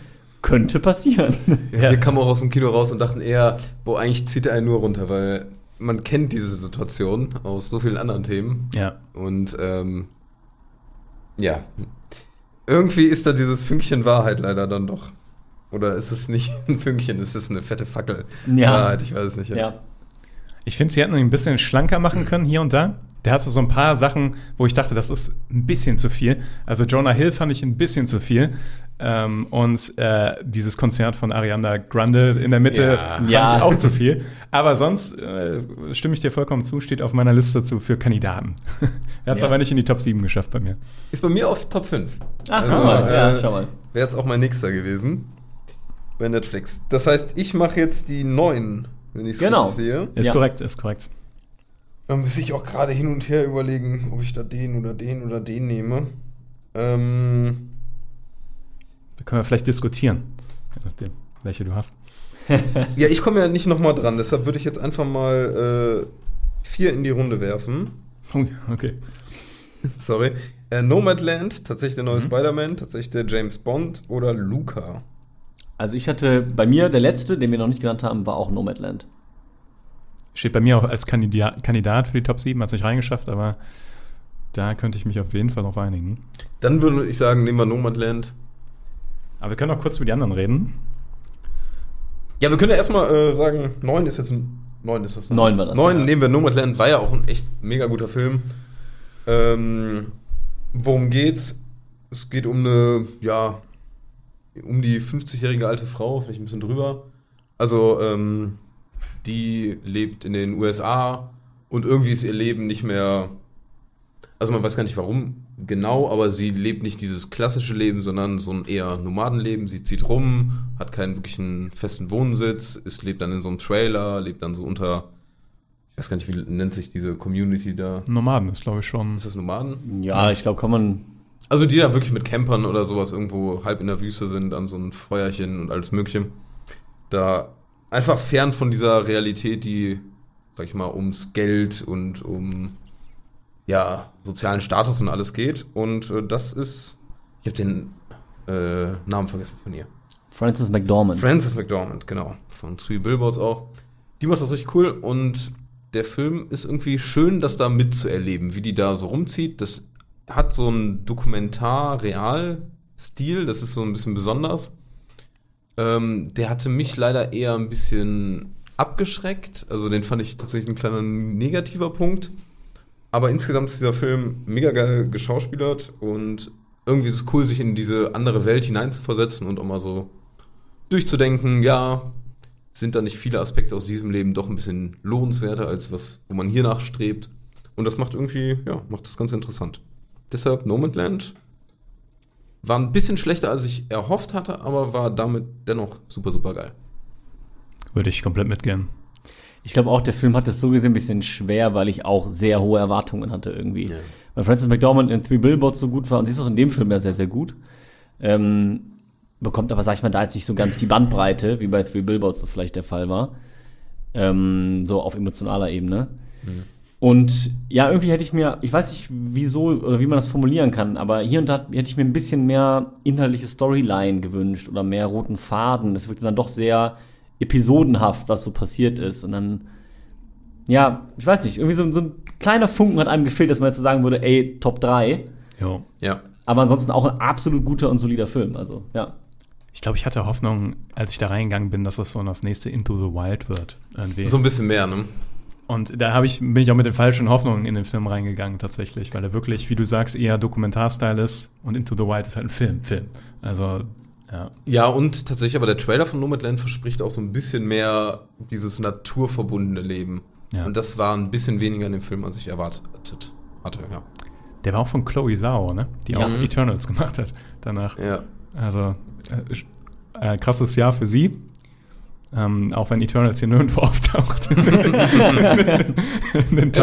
könnte passieren. Ja. Wir kamen auch aus dem Kino raus und dachten eher, boah, eigentlich zieht er einen nur runter, weil man kennt diese Situation aus so vielen anderen Themen. Ja. Und ähm, ja, irgendwie ist da dieses Fünkchen Wahrheit leider dann doch. Oder ist es nicht ein Fünkchen, ist es eine fette Fackel? Ja. Wahrheit, ich weiß es nicht. ja. Ich finde, sie hätten ihn ein bisschen schlanker machen können hier und da. Der hatte so ein paar Sachen, wo ich dachte, das ist ein bisschen zu viel. Also Jonah Hill fand ich ein bisschen zu viel. Ähm, und äh, dieses Konzert von Ariana Grande in der Mitte Ja. fand Ja. ich auch zu viel. Aber sonst äh, stimme ich dir vollkommen zu, steht auf meiner Liste zu für Kandidaten. er hat es Ja. aber nicht in die Top 7 geschafft bei mir. Ist bei mir auf Top 5. Ach, guck mal. Ja, äh, schau mal. Wäre jetzt auch mein nächster gewesen. Bei Netflix. Das heißt, ich mache jetzt die 9, wenn ich es Genau. richtig sehe. Ist Ja. korrekt, ist korrekt. Dann muss ich auch gerade hin und her überlegen, ob ich da den oder den oder den nehme. Ähm, Da können wir vielleicht diskutieren. Je nachdem, welche du hast. ja, ich komme ja nicht nochmal dran, deshalb würde ich jetzt einfach mal äh, vier in die Runde werfen. Oh, okay. Sorry. Äh, Nomadland, tatsächlich der neue Spider-Man, tatsächlich der James Bond oder Luca. Also ich hatte bei mir, der letzte, den wir noch nicht genannt haben, war auch Nomadland. Steht bei mir auch als Kandidat, Kandidat für die Top 7, hat es nicht reingeschafft, aber da könnte ich mich auf jeden Fall drauf einigen. Dann würde ich sagen, nehmen wir Nomadland. Aber wir können auch kurz über die anderen reden. Ja, wir können ja erstmal äh, sagen, 9 ist jetzt ein. 9 ist das. ne? Neun war das, 9 ja. nehmen wir Nomadland, war ja auch ein echt mega guter Film. Ähm, worum geht's? Es geht um eine, ja, um die 50-jährige alte Frau, vielleicht ein bisschen drüber. Also, ähm, die lebt in den USA und irgendwie ist ihr Leben nicht mehr. Also man weiß gar nicht warum genau, aber sie lebt nicht dieses klassische Leben, sondern so ein eher Nomadenleben. Sie zieht rum, hat keinen wirklichen festen Wohnsitz, ist, lebt dann in so einem Trailer, lebt dann so unter, ich weiß gar nicht, wie nennt sich diese Community da? Nomaden ist, glaube ich, schon. Ist das Nomaden? Ja, ich glaube, kann man. Also die da wirklich mit Campern oder sowas irgendwo halb in der Wüste sind, an so einem Feuerchen und alles mögliche. Da einfach fern von dieser Realität, die, sag ich mal, ums Geld und um ja, sozialen Status und alles geht. Und äh, das ist, ich habe den äh, Namen vergessen von ihr. Francis McDormand. Frances McDormand, genau. Von Three Billboards auch. Die macht das richtig cool und der Film ist irgendwie schön, das da mitzuerleben, wie die da so rumzieht. Das hat so einen Dokumentar-Real-Stil, das ist so ein bisschen besonders. Ähm, der hatte mich leider eher ein bisschen abgeschreckt. Also den fand ich tatsächlich ein kleiner negativer Punkt. Aber insgesamt ist dieser Film mega geil geschauspielert und irgendwie ist es cool, sich in diese andere Welt hineinzuversetzen und auch mal so durchzudenken, ja, sind da nicht viele Aspekte aus diesem Leben doch ein bisschen lohnenswerter als was, wo man hier nachstrebt. Und das macht irgendwie, ja, macht das ganz interessant. Deshalb Nomadland war ein bisschen schlechter, als ich erhofft hatte, aber war damit dennoch super, super geil. Würde ich komplett mitgehen. Ich glaube auch, der Film hat es so gesehen ein bisschen schwer, weil ich auch sehr hohe Erwartungen hatte irgendwie. Ja. Weil Frances McDormand in Three Billboards so gut war und sie ist auch in dem Film ja sehr, sehr gut. Ähm, bekommt aber, sag ich mal, da jetzt nicht so ganz die Bandbreite, wie bei Three Billboards das vielleicht der Fall war. Ähm, so auf emotionaler Ebene. Und ja, irgendwie hätte ich mir, ich weiß nicht, wieso oder wie man das formulieren kann, aber hier und da hätte ich mir ein bisschen mehr inhaltliche Storyline gewünscht oder mehr roten Faden. Das wirkte dann doch sehr episodenhaft, was so passiert ist. Und dann, ja, ich weiß nicht, irgendwie so, so ein kleiner Funken hat einem gefehlt, dass man jetzt so sagen würde, ey, Top 3. Jo. Ja. Aber ansonsten auch ein absolut guter und solider Film. Also, ja. Ich glaube, ich hatte Hoffnung, als ich da reingegangen bin, dass das so das nächste Into the Wild wird. Irgendwie. So ein bisschen mehr, ne? Und da habe ich, bin ich auch mit den falschen Hoffnungen in den Film reingegangen, tatsächlich, weil er wirklich, wie du sagst, eher Dokumentarstyle ist und Into the Wild ist halt ein Film, Film. Also, ja. Ja, und tatsächlich, aber der Trailer von Nomadland verspricht auch so ein bisschen mehr dieses naturverbundene Leben. Ja. Und das war ein bisschen weniger in dem Film, als ich erwartet hatte, ja. Der war auch von Chloe Zhao, ne? Die auch Mhm. Eternals gemacht hat danach. Ja. Also, äh, äh, krasses Jahr für sie. Ähm, auch wenn Eternals hier nirgendwo auftaucht. Ja,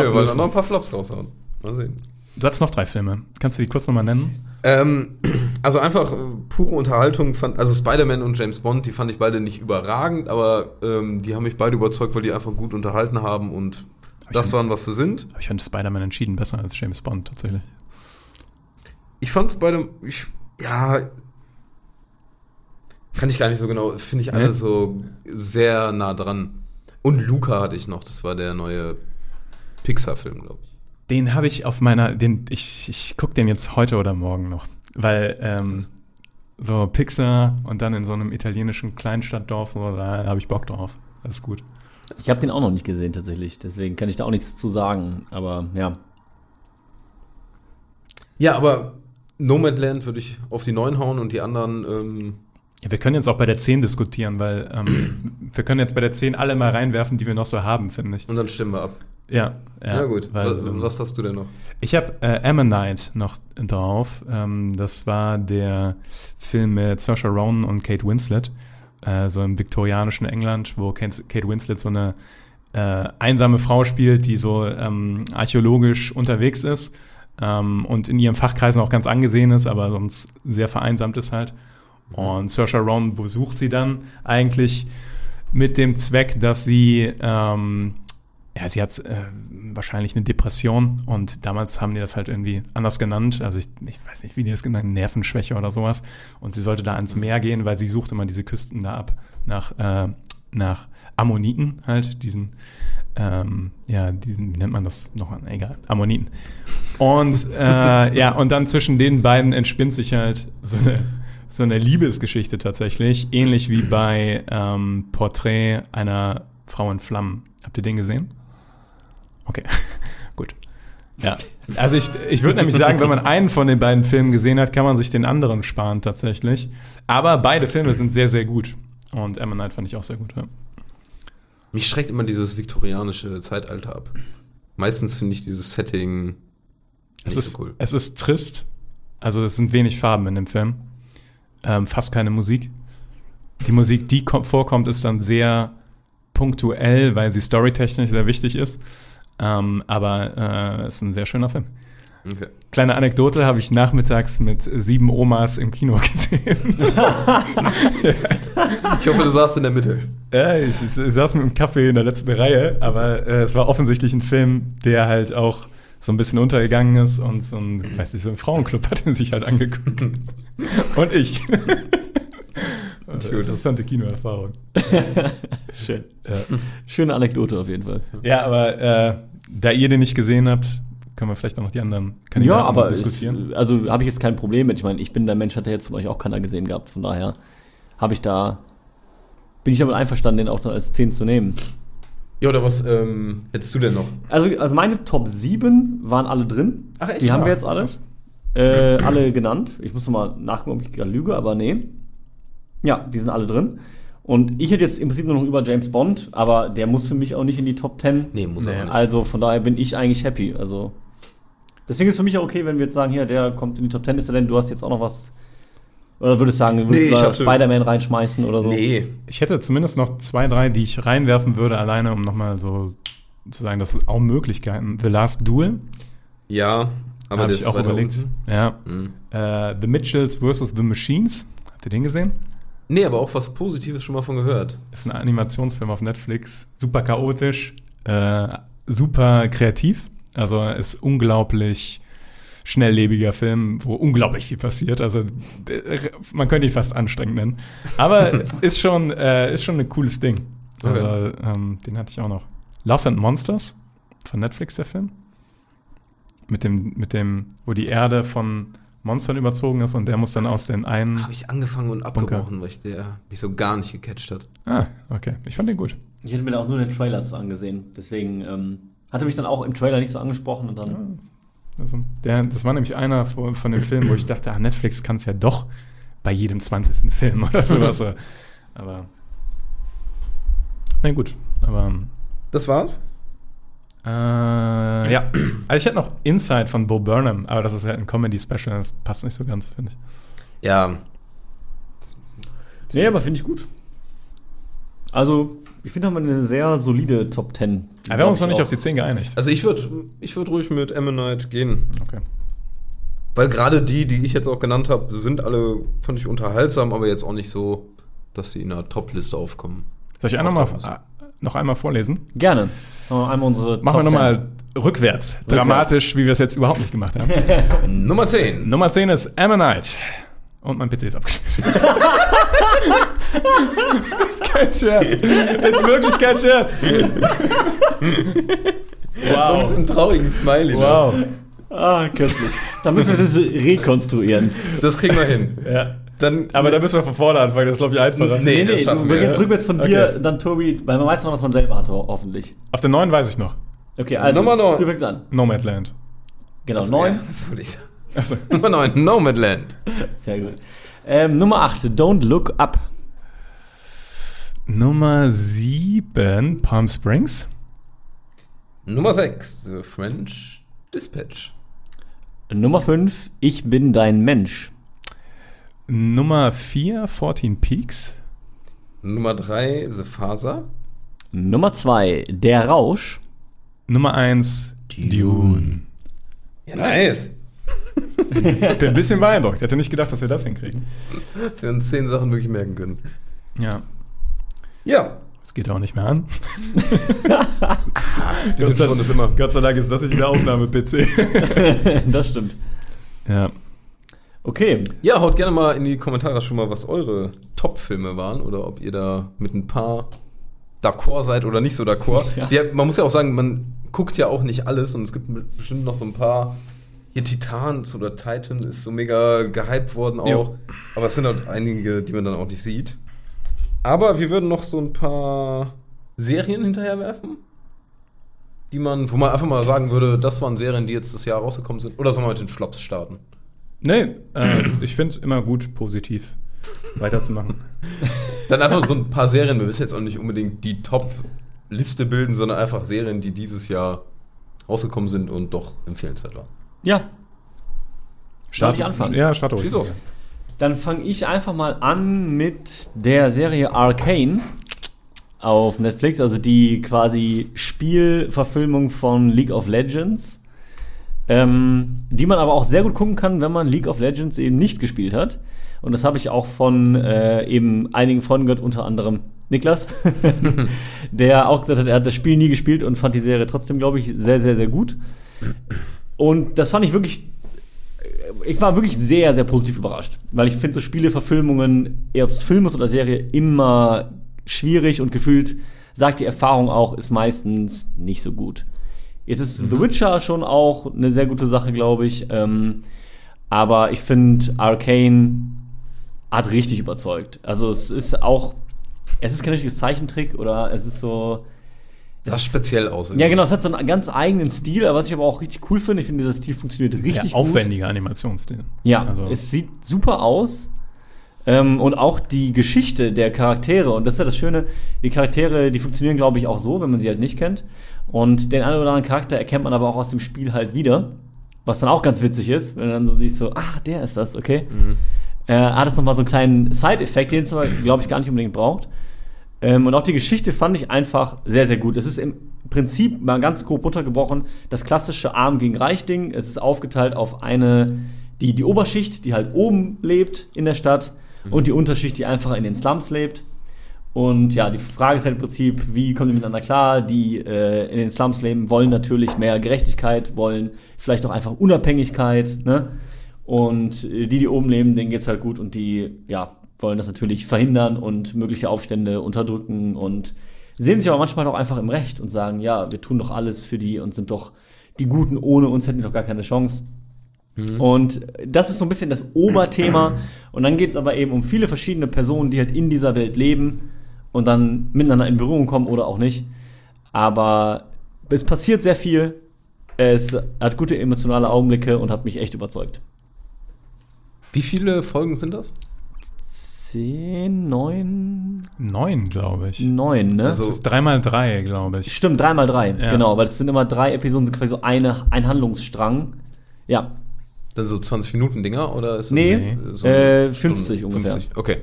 wir wollen auch noch ein paar Flops raushauen. Mal sehen. Du hattest noch drei Filme. Kannst du die kurz nochmal nennen? Ähm, also einfach äh, pure Unterhaltung. Fand, also Spider-Man und James Bond, die fand ich beide nicht überragend, aber ähm, die haben mich beide überzeugt, weil die einfach gut unterhalten haben und das ich- waren, was sie sind. Aber ich fand Spider-Man entschieden besser als James Bond tatsächlich. Ich fand beide, ich, ja, kann ich gar nicht so genau, finde ich alle Nee? so sehr nah dran. Und Luca hatte ich noch, das war der neue Pixar-Film, glaube ich. Den habe ich auf meiner, den, ich, ich gucke den jetzt heute oder morgen noch. Weil ähm, so Pixar und dann in so einem italienischen Kleinstadtdorf, so, da habe ich Bock drauf. Das ist gut. Ich habe den auch noch nicht gesehen, tatsächlich. Deswegen kann ich da auch nichts zu sagen. Aber ja. Ja, aber Nomadland würde ich auf die neuen hauen und die anderen, ähm, Ja, wir können jetzt auch bei der 10 diskutieren, weil ähm, wir können jetzt bei der 10 alle mal reinwerfen, die wir noch so haben, finde ich. und dann stimmen wir ab. Ja, ja. Ja, gut. Weil, was, ähm, was hast du denn noch? Ich habe äh, Ammonite noch drauf. Ähm, das war der Film mit Saoirse Ronan und Kate Winslet, äh, so im viktorianischen England, wo Kate, Kate Winslet so eine äh, einsame Frau spielt, die so ähm, archäologisch unterwegs ist ähm, und in ihren Fachkreisen auch ganz angesehen ist, aber sonst sehr vereinsamt ist halt. Und Saoirse Ronan besucht sie dann eigentlich mit dem Zweck, dass sie ähm, ja, sie hat äh, wahrscheinlich eine Depression und damals haben die das halt irgendwie anders genannt. Also ich, ich weiß nicht, wie die das genannt haben, Nervenschwäche oder sowas. Und sie sollte da ans Meer gehen, weil sie suchte mal diese Küsten da ab nach, äh, nach Ammoniten halt, diesen, ähm, ja, diesen, wie nennt man das noch? Egal, Ammoniten. Und äh, ja, und dann zwischen den beiden entspinnt sich halt so eine, so eine Liebesgeschichte tatsächlich, ähnlich wie bei ähm, Porträt einer Frau in Flammen. Habt ihr den gesehen? Okay, gut. Ja, also ich, ich würde nämlich sagen, wenn man einen von den beiden Filmen gesehen hat, kann man sich den anderen sparen tatsächlich. Aber beide Filme sind sehr, sehr gut. Und Ammonite fand ich auch sehr gut. Ja. Mich schreckt immer dieses viktorianische Zeitalter ab. Meistens finde ich dieses Setting Es, nicht ist, so cool. es ist trist. Also es sind wenig Farben in dem Film. Ähm, fast keine Musik. Die Musik, die kommt, vorkommt, ist dann sehr punktuell, weil sie storytechnisch sehr wichtig ist. Ähm, aber äh, es ist ein sehr schöner Film. Okay. Kleine Anekdote habe ich nachmittags mit sieben Omas im Kino gesehen. Ich hoffe, du saßt in der Mitte. ja, ich, ich, ich saß mit dem Kaffee in der letzten Reihe, aber äh, es war offensichtlich ein Film, der halt auch so ein bisschen untergegangen ist und so ein, weiß nicht, so ein Frauenclub hat ihn sich halt angeguckt. und ich. Also, interessante Kinoerfahrung. Schön. Ja, Schöne Anekdote auf jeden Fall. ja aber äh, da ihr den nicht gesehen habt, können wir vielleicht auch noch die anderen Ja, Kandidaten aber diskutieren. Ist, also habe ich jetzt kein Problem mit. Ich meine, ich bin der Mensch, hat ja jetzt von euch auch keiner gesehen gehabt. Von daher habe ich da, bin ich damit einverstanden, den auch dann als 10 zu nehmen. Ja, oder was ähm, hättest du denn noch? Also, also meine Top 7 waren alle drin. Ach, echt? Die haben Ja, wir jetzt alle. Äh, alle genannt. Ich muss noch mal nachgucken, ob ich gerade lüge, aber nee. Ja, die sind alle drin. Und ich hätte jetzt im Prinzip nur noch über James Bond, aber der muss für mich auch nicht in die Top 10. Nee, muss Nee, er auch nicht. Also von daher bin ich eigentlich happy. Also deswegen ist für mich auch okay, wenn wir jetzt sagen, hier, der kommt in die Top 10, ist er denn, du hast jetzt auch noch was. Oder würdest du sagen, du Nee, würdest hatte- Spider-Man reinschmeißen oder so? Nee. Ich hätte zumindest noch zwei, drei, die ich reinwerfen würde, alleine, um nochmal so zu sagen, das sind auch Möglichkeiten. The Last Duel, Ja, aber habe der ich ist auch überlegt. Ja. Mhm. Äh, The Mitchells vs. The Machines. Habt ihr den gesehen? Nee, aber auch was Positives schon mal von gehört. Ist ein Animationsfilm auf Netflix. Super chaotisch, äh, super kreativ. Also ist unglaublich schnelllebiger Film, wo unglaublich viel passiert. Also äh, man könnte ihn fast anstrengend nennen. Aber ist schon, äh, ist schon ein cooles Ding. Also, ähm, den hatte ich auch noch. Love and Monsters von Netflix, der Film. Mit dem, mit dem, wo die Erde von Monstern überzogen ist und der muss dann aus den einen. Habe ich angefangen und abgebrochen, weil ich der mich so gar nicht gecatcht hat. Ah, okay. Ich fand den gut. Ich hätte mir da auch nur den Trailer zu angesehen. Deswegen ähm, hatte mich dann auch im Trailer nicht so angesprochen und dann. Also, der, das war nämlich einer von, von den Filmen, wo ich dachte, ah, Netflix kann es ja doch bei jedem 20. Film oder sowas. aber. Na gut, aber. Das war's? Äh, ja. Also ich hätte noch Inside von Bo Burnham, aber das ist halt ein Comedy-Special, das passt nicht so ganz, finde ich. Ja. Nee, aber finde ich gut. Also, ich finde, haben wir eine sehr solide Top 10. Aber wir haben uns noch nicht auf die 10 geeinigt. Also ich würde ich würd ruhig mit Ammonite gehen. Okay. Weil gerade die, die ich jetzt auch genannt habe, sind alle, fand ich, unterhaltsam, aber jetzt auch nicht so, dass sie in einer Top-Liste aufkommen. Soll ich einmal Auf mal, der äh, noch einmal vorlesen? Gerne. Machen wir einmal unsere Machen wir nochmal rückwärts. Dramatisch, wie wir es jetzt überhaupt nicht gemacht haben. Nummer 10. Nummer 10 ist Ammonite. Und mein PC ist abgespielt. das ist kein Scherz. Das ist wirklich kein Scherz. Wow. Und einen traurigen Smiley. Wow. Ah, köstlich. Da müssen wir das rekonstruieren. Das kriegen wir hin. Ja. Dann, Aber da müssen wir von vorne anfangen, das ist, glaube ich, einfacher. Nee, das schaffen wir wir. gehen jetzt rückwärts von dir, Okay. dann Tobi, weil man weiß noch, was man selber hatte, ho- hoffentlich. Auf den neuen weiß ich noch. Okay, also, Nummer neun. du fängst an. Nomadland. Genau, Ja, neun. das wollte ich sagen. Also, Nummer 9, Nomadland. Sehr gut. Ähm, Nummer 8, Don't Look Up. Nummer 7, Palm Springs. Nummer 6, The French Dispatch. Nummer 5, Ich bin dein Mensch. Nummer 4, 14 Peaks. Nummer 3, The Faser. Nummer 2, Der Rausch. Nummer 1, Dune. Ja, nice. Ich bin ein bisschen beeindruckt. Ich hätte nicht gedacht, dass wir das hinkriegen. Dass wir uns 10 Sachen wirklich merken können. Ja. Ja. Das geht auch nicht mehr an. Bisschen schon ist immer. Gott sei Dank ist das nicht der Aufnahme-PC. das stimmt. ja. Okay, Ja, haut gerne mal in die Kommentare schon mal, was eure Top-Filme waren oder ob ihr da mit ein paar d'accord seid oder nicht so d'accord. Ja. Man muss ja auch sagen, man guckt ja auch nicht alles und es gibt bestimmt noch so ein paar. Hier Titans oder Titan ist so mega gehypt worden auch. Jo. Aber es sind halt einige, die man dann auch nicht sieht. Aber wir würden noch so ein paar Serien hinterherwerfen, die man, wo man einfach mal sagen würde, das waren Serien, die jetzt das Jahr rausgekommen sind. Oder sollen wir mit den Flops starten? Nee, äh, ich finde immer gut, positiv weiterzumachen. Dann einfach so ein paar Serien. Wir müssen jetzt auch nicht unbedingt die Top-Liste bilden, sondern einfach Serien, die dieses Jahr rausgekommen sind und doch empfehlenswert waren. ja. Soll ich anfangen? Ja, starte ruhig. Los. Dann fange ich einfach mal an mit der Serie Arcane auf Netflix, also die quasi Spielverfilmung von League of Legends, ähm, die man aber auch sehr gut gucken kann, wenn man League of Legends eben nicht gespielt hat. Und das habe ich auch von äh, eben einigen Freunden gehört, unter anderem Niklas, der auch gesagt hat, er hat das Spiel nie gespielt und fand die Serie trotzdem, glaube ich, sehr, sehr, sehr gut. Und das fand ich wirklich ich war wirklich sehr, sehr positiv überrascht, weil ich finde so Spieleverfilmungen, ob es Film ist oder Serie, immer schwierig und gefühlt sagt die Erfahrung auch, ist meistens nicht so gut. Jetzt ist The Witcher schon auch eine sehr gute Sache, glaube ich. Ähm, aber ich finde, Arcane hat richtig überzeugt. Also es ist auch, es ist kein richtiges Zeichentrick oder es ist so. Sah speziell aus. Ja, genau, es hat so einen ganz eigenen Stil, aber was ich aber auch richtig cool finde, ich finde, dieser Stil funktioniert richtig Sehr gut. aufwendiger Animationsstil. Ja, Also- es sieht super aus. Ähm, und auch die Geschichte der Charaktere, und das ist ja das Schöne, die Charaktere, die funktionieren, glaube ich, auch so, wenn man sie halt nicht kennt. Und den einen oder anderen Charakter erkennt man aber auch aus dem Spiel halt wieder. Was dann auch ganz witzig ist, wenn du dann so siehst, so, ah, der ist das, okay. Äh, hat es nochmal so einen kleinen Side-Effekt, den es aber, glaube ich, gar nicht unbedingt braucht. Ähm, und auch die Geschichte fand ich einfach sehr, sehr gut. Es ist im Prinzip mal ganz grob runtergebrochen, das klassische Arm gegen Reich-Ding. Es ist aufgeteilt auf eine, die, die Oberschicht, die halt oben lebt in der Stadt und die Unterschicht, die einfach in den Slums lebt. Und ja, die Frage ist halt im Prinzip, wie kommen die miteinander klar? Die äh, in den Slums leben, wollen natürlich mehr Gerechtigkeit, wollen vielleicht auch einfach Unabhängigkeit, ne? Und äh, die, die oben leben, denen geht's halt gut und die, ja, wollen das natürlich verhindern und mögliche Aufstände unterdrücken und sehen sich aber manchmal auch einfach im Recht und sagen, ja, wir tun doch alles für die und sind doch die Guten, ohne uns hätten die doch gar keine Chance. Und das ist so ein bisschen das Oberthema. Und dann geht es aber eben um viele verschiedene Personen, die halt in dieser Welt leben und dann miteinander in Berührung kommen oder auch nicht. Aber es passiert sehr viel. Es hat gute emotionale Augenblicke und hat mich echt überzeugt. Wie viele Folgen sind das? Zehn, neun, Neun, glaube ich. neun, ne? Also- Das ist dreimal drei, glaube ich. Stimmt, drei mal drei, Ja. genau, weil es sind immer drei Episoden, sind quasi so eine, ein Handlungsstrang. Ja, Dann so 20 Minuten Dinger oder ist das Nee, so äh, eine 50 Stunde? ungefähr. 50, okay.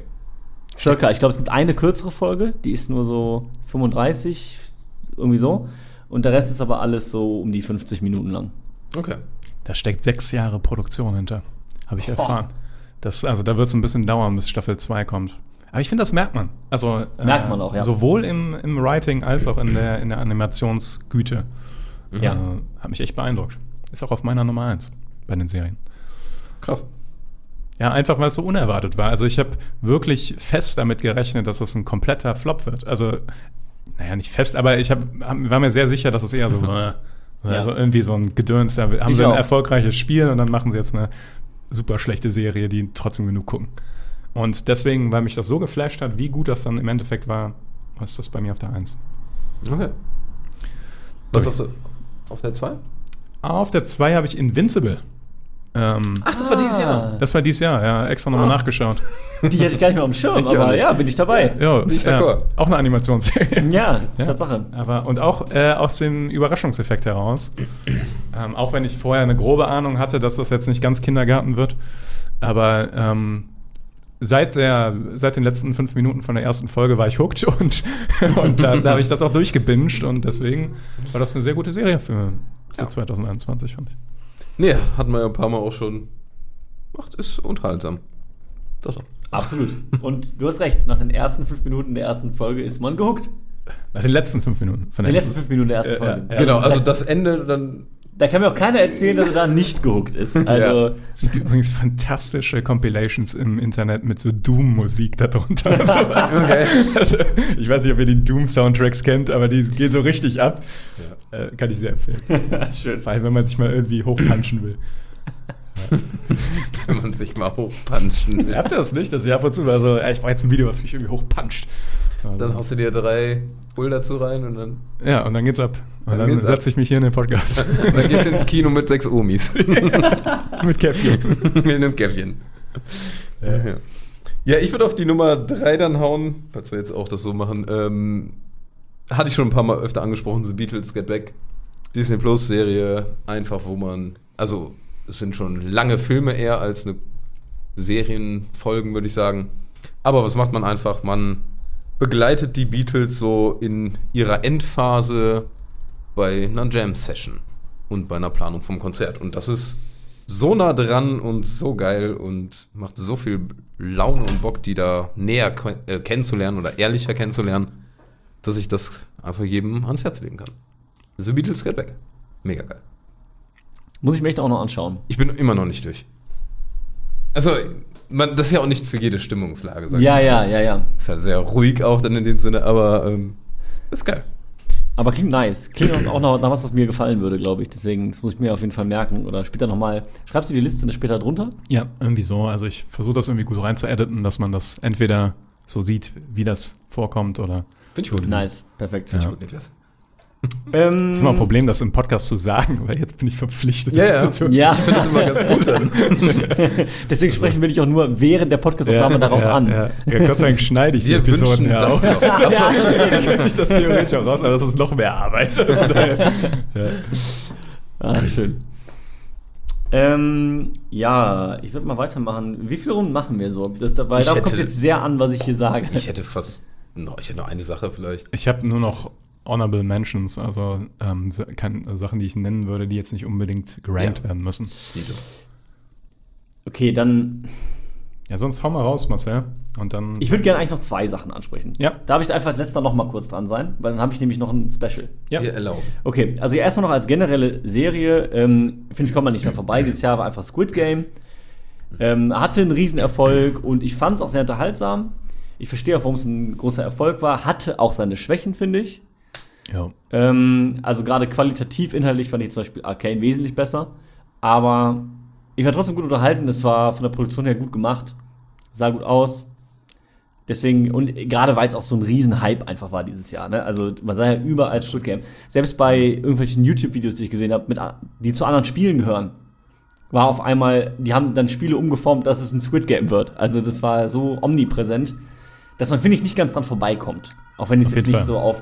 Circa. Ich glaube, es gibt eine kürzere Folge, die ist nur so 35, irgendwie so. Und der Rest ist aber alles so um die 50 Minuten lang. Okay. Da steckt sechs Jahre Produktion hinter. Habe ich erfahren. Das, also da wird es ein bisschen dauern, bis Staffel 2 kommt. Aber ich finde, das merkt man. Also, Merkt man auch, ja. Sowohl im, im Writing als auch in der, in der Animationsgüte. Ja. Äh, hat mich echt beeindruckt. Ist auch auf meiner Nummer 1 bei den Serien. Krass. Ja, einfach weil es so unerwartet war. Also ich habe wirklich fest damit gerechnet, dass es ein kompletter Flop wird. Also, naja, nicht fest, aber ich hab, war mir sehr sicher, dass es eher so, äh, also irgendwie so ein Gedöns, da haben Ich sie ein auch. erfolgreiches Spiel und dann machen sie jetzt eine super schlechte Serie, die trotzdem genug gucken. Und deswegen, weil mich das so geflasht hat, wie gut das dann im Endeffekt war, ist das bei mir auf der 1. Okay. Was hast du? Auf der 2? Auf der 2 habe ich Invincible. Ähm, Ach, das war dieses Jahr. das war dieses Jahr, ja, extra nochmal Ah. nachgeschaut. Die hätte ich gar nicht mehr auf dem Schirm, Ich aber ja, bin ich dabei. Ja, Bin ich ja, auch eine Animationsserie. Ja, Ja. Tatsache. Aber, und auch äh, aus dem Überraschungseffekt heraus. ähm, auch wenn ich vorher eine grobe Ahnung hatte, dass das jetzt nicht ganz Kindergarten wird. Aber ähm, seit, der, seit den letzten fünf Minuten von der ersten Folge war ich hooked und, und da, da habe ich das auch durchgebinged und deswegen war das eine sehr gute Serie für, für Ja. 2021, fand ich. Nee, hatten wir ja ein paar Mal auch schon. Macht, ist unterhaltsam. Doch, doch. Absolut. Und du hast recht, nach den ersten fünf Minuten der ersten Folge ist man gehuckt. Nach den letzten fünf Minuten von Die der letzten fünf Minuten der ersten Äh, Folge. ja. Genau, also das Ende dann. Da kann mir auch keiner erzählen, dass er da nicht gehuckt ist. Also, Ja. Es gibt übrigens fantastische Compilations im Internet mit so Doom-Musik darunter. und so. Okay. also, ich weiß nicht, ob ihr die Doom-Soundtracks kennt, aber die gehen so richtig ab. Äh, kann ich sehr empfehlen. schön. Vor allem, wenn man sich mal irgendwie hochpunchen will. Wenn man sich mal hochpunchen will. Habt ihr das nicht? Dass ihr ab und zu mal so, ich brauche jetzt ein Video, was mich irgendwie hochpuncht. Also, Dann haust du dir drei Bull dazu rein und dann, ja, und dann geht's ab. Und Dann dann, setze ich mich hier in den Podcast. und dann gehst du ins Kino mit sechs Omis. mit Käffchen. mit einem Käffchen. Ja. ja, ich würde auf die Nummer drei dann hauen, falls wir jetzt auch das so machen. Ähm, hatte ich schon ein paar Mal öfter angesprochen, The Beatles Get Back. Disney Plus Serie, einfach wo man, also es sind schon lange Filme eher als eine Serienfolgen, würde ich sagen. Aber was macht man einfach? Man begleitet die Beatles so in ihrer Endphase bei einer Jam-Session und bei einer Planung vom Konzert. Und das ist so nah dran und so geil und macht so viel Laune und Bock, die da näher äh, kennenzulernen oder ehrlicher kennenzulernen, dass ich das einfach jedem ans Herz legen kann. The Beatles Get Back. Mega geil. muss ich mir echt auch noch anschauen. Ich bin immer noch nicht durch. Also, man, das ist ja auch nichts für jede Stimmungslage. sag Ja, ich ja, ja, ja. Ist halt sehr ruhig auch dann in dem Sinne, aber ähm, ist geil. Aber klingt nice. Klingt auch noch nach was, was mir gefallen würde, glaube ich. Deswegen, das muss ich mir auf jeden Fall merken. Oder später nochmal. Schreibst du die Liste später drunter? Ja, irgendwie so. Also ich versuche das irgendwie gut rein zu editen, dass man das entweder so sieht, wie das vorkommt, oder Finde ich gut. Nice, perfekt. Finde ich Ja. gut, Niklas. Ähm, Das ist immer ein Problem, das im Podcast zu sagen, weil jetzt bin ich verpflichtet, Ja, das ja. zu tun. Ja, Ich finde das immer ganz gut dann. deswegen sprechen wir dich auch nur während der Podcastaufnahme darauf ja, an. Ja. ja, Gott sei Dank schneide ich die Wir Episoden wünschen ja auch. auch. Dann kriege ich das theoretisch auch raus, aber das ist noch mehr Arbeit. Ja. Ah, schön. Ähm, ja, ich würde mal weitermachen. Wie viele Runden machen wir so? Das, weil Ich darauf kommt jetzt sehr an, was ich hier sage. Ich hätte fast noch, ich hätte noch eine Sache vielleicht. Ich habe nur noch Honorable Mentions, also ähm, kann, Sachen, die ich nennen würde, die jetzt nicht unbedingt gerankt Ja. werden müssen. Okay, dann. Ja, sonst hau mal raus, Marcel. Und dann. Ich würde gerne eigentlich noch zwei Sachen ansprechen. Ja. Darf ich einfach als letzter noch mal kurz dran sein? Weil dann habe ich nämlich noch ein Special. ja. Wir erlauben. Okay, also erstmal noch als generelle Serie, ähm, finde ich, kommt man nicht dran vorbei. Dieses Jahr war einfach Squid Game. Ähm, hatte einen Riesenerfolg und ich fand es auch sehr unterhaltsam. Ich verstehe auch, warum es ein großer Erfolg war. Hatte auch seine Schwächen, finde ich. Ja. Ähm, also gerade qualitativ, inhaltlich fand ich zum Beispiel Arcane wesentlich besser. Aber ich war trotzdem gut unterhalten. Es war von der Produktion her gut gemacht. Sah gut aus. Deswegen, und gerade weil es auch so ein Riesen-Hype einfach war dieses Jahr. Ne? Also man sah ja überall Game. Selbst bei irgendwelchen YouTube-Videos, die ich gesehen habe, die zu anderen Spielen gehören, war auf einmal, die haben dann Spiele umgeformt, dass es ein Squid Game wird. Also das war so omnipräsent, dass man, finde ich, nicht ganz dran vorbeikommt. Auch wenn ich es jetzt nicht Fall. so auf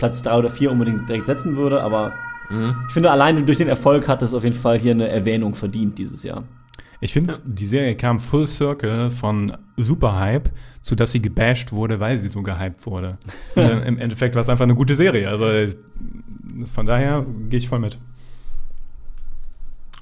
Platz 3 oder 4 unbedingt direkt setzen würde, aber ich finde, alleine durch den Erfolg hat es auf jeden Fall hier eine Erwähnung verdient dieses Jahr. Ich finde, die Serie kam full circle von Superhype zu dass sie gebasht wurde, weil sie so gehypt wurde. Und dann Im Endeffekt war es einfach eine gute Serie. Also äh, von daher gehe ich voll mit.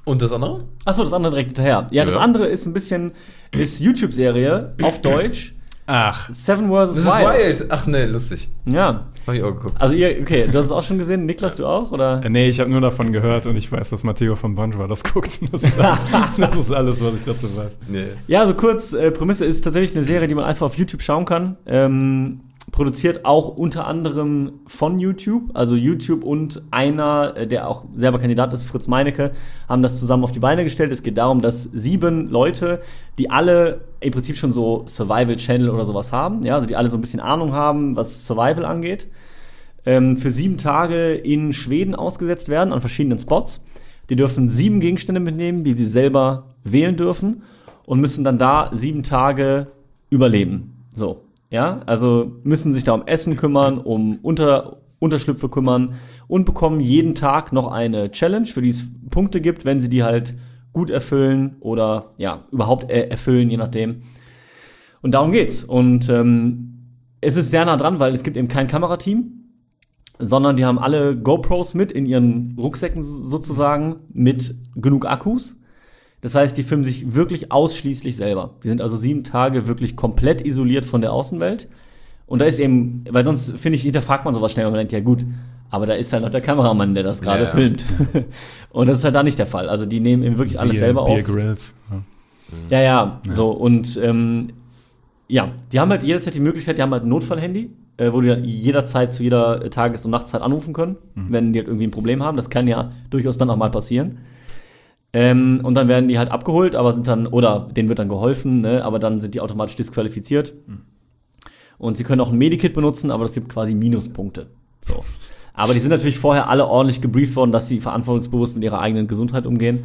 Und das andere? Achso, das andere direkt hinterher. Ja, das Ja. andere ist ein bisschen, ist YouTube-Serie auf Deutsch. Ach, Seven vs. Wild. wild. Ach nee, lustig. Ja. Hab ich auch geguckt. Also ihr, okay, du hast es auch schon gesehen. Niklas, du auch? Oder? äh, nee, ich habe nur davon gehört und ich weiß, dass Matteo von Bonjour das guckt. Das ist alles, das ist alles was ich dazu weiß. Nee. Ja, so kurz, äh, Prämisse ist tatsächlich eine Serie, die man einfach auf YouTube schauen kann. Ähm, produziert auch unter anderem von YouTube. Also YouTube und einer, äh, der auch selber Kandidat ist, Fritz Meinecke, haben das zusammen auf die Beine gestellt. Es geht darum, dass sieben Leute, die alle im Prinzip schon so Survival-Channel oder sowas haben, ja, also die alle so ein bisschen Ahnung haben, was Survival angeht, ähm, für sieben Tage in Schweden ausgesetzt werden, an verschiedenen Spots. Die dürfen sieben Gegenstände mitnehmen, die sie selber wählen dürfen und müssen dann da sieben Tage überleben. So, ja, also müssen sich da um Essen kümmern, um Unter Unterschlüpfe kümmern und bekommen jeden Tag noch eine Challenge, für die es Punkte gibt, wenn sie die halt gut erfüllen oder ja, überhaupt erfüllen, je nachdem. Und darum geht's. Und ähm, es ist sehr nah dran, weil es gibt eben kein Kamerateam, sondern die haben alle GoPros mit in ihren Rucksäcken sozusagen mit genug Akkus. Das heißt, die filmen sich wirklich ausschließlich selber. Die sind also sieben Tage wirklich komplett isoliert von der Außenwelt. Und da ist eben, weil sonst finde ich, hinterfragt man sowas schnell und man denkt, ja gut, aber da ist halt noch der Kameramann, der das gerade Ja, ja. filmt. und das ist halt da nicht der Fall. Also die nehmen eben wirklich alles Siehe selber Beer auf. Grylls. Ja. Ja, ja, so und ähm, ja, die haben halt jederzeit die Möglichkeit, die haben halt ein Notfallhandy, äh, wo die dann jederzeit zu jeder Tages- und Nachtzeit anrufen können, wenn die halt irgendwie ein Problem haben. Das kann ja durchaus dann auch mal passieren. Ähm, und dann werden die halt abgeholt, aber sind dann, oder denen wird dann geholfen, ne, aber dann sind die automatisch disqualifiziert. Und sie können auch ein Medikit benutzen, aber das gibt quasi Minuspunkte. So. Aber die sind natürlich vorher alle ordentlich gebrieft worden, dass sie verantwortungsbewusst mit ihrer eigenen Gesundheit umgehen.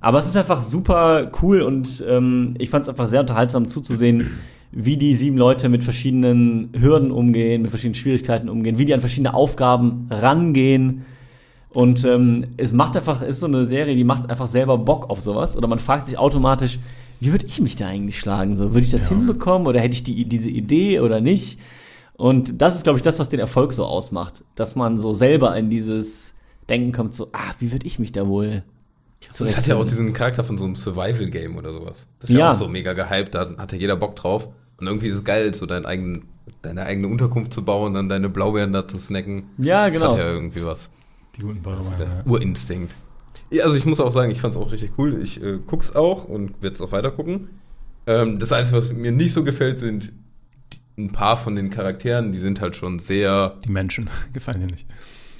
Aber es ist einfach super cool und ähm, ich fand es einfach sehr unterhaltsam zuzusehen, wie die sieben Leute mit verschiedenen Hürden umgehen, mit verschiedenen Schwierigkeiten umgehen, wie die an verschiedene Aufgaben rangehen. Und ähm, es macht einfach, ist so eine Serie, die macht einfach selber Bock auf sowas. Oder man fragt sich automatisch, wie würde ich mich da eigentlich schlagen? So, würde ich das hinbekommen oder hätte ich die, diese Idee oder nicht? Und das ist, glaube ich, das, was den Erfolg so ausmacht. Dass man so selber in dieses Denken kommt, so, ah, wie würde ich mich da wohl Das hat ja auch diesen Charakter von so einem Survival-Game oder sowas. Das ist ja, Ja. auch so mega gehypt, da hat ja jeder Bock drauf. Und irgendwie ist es geil, so deinen eigenen, deine eigene Unterkunft zu bauen, dann deine Blaubeeren da zu snacken. Ja, Das genau. hat ja irgendwie was. Die guten Bauern. Der Ja. Urinstinkt. Ja, also ich muss auch sagen, ich fand es auch richtig cool. Ich äh, guck's auch und werde es auch weiter gucken. Ähm, das Einzige, was mir nicht so gefällt, sind ein paar von den Charakteren, die sind halt schon sehr Die Menschen gefallen dir nicht.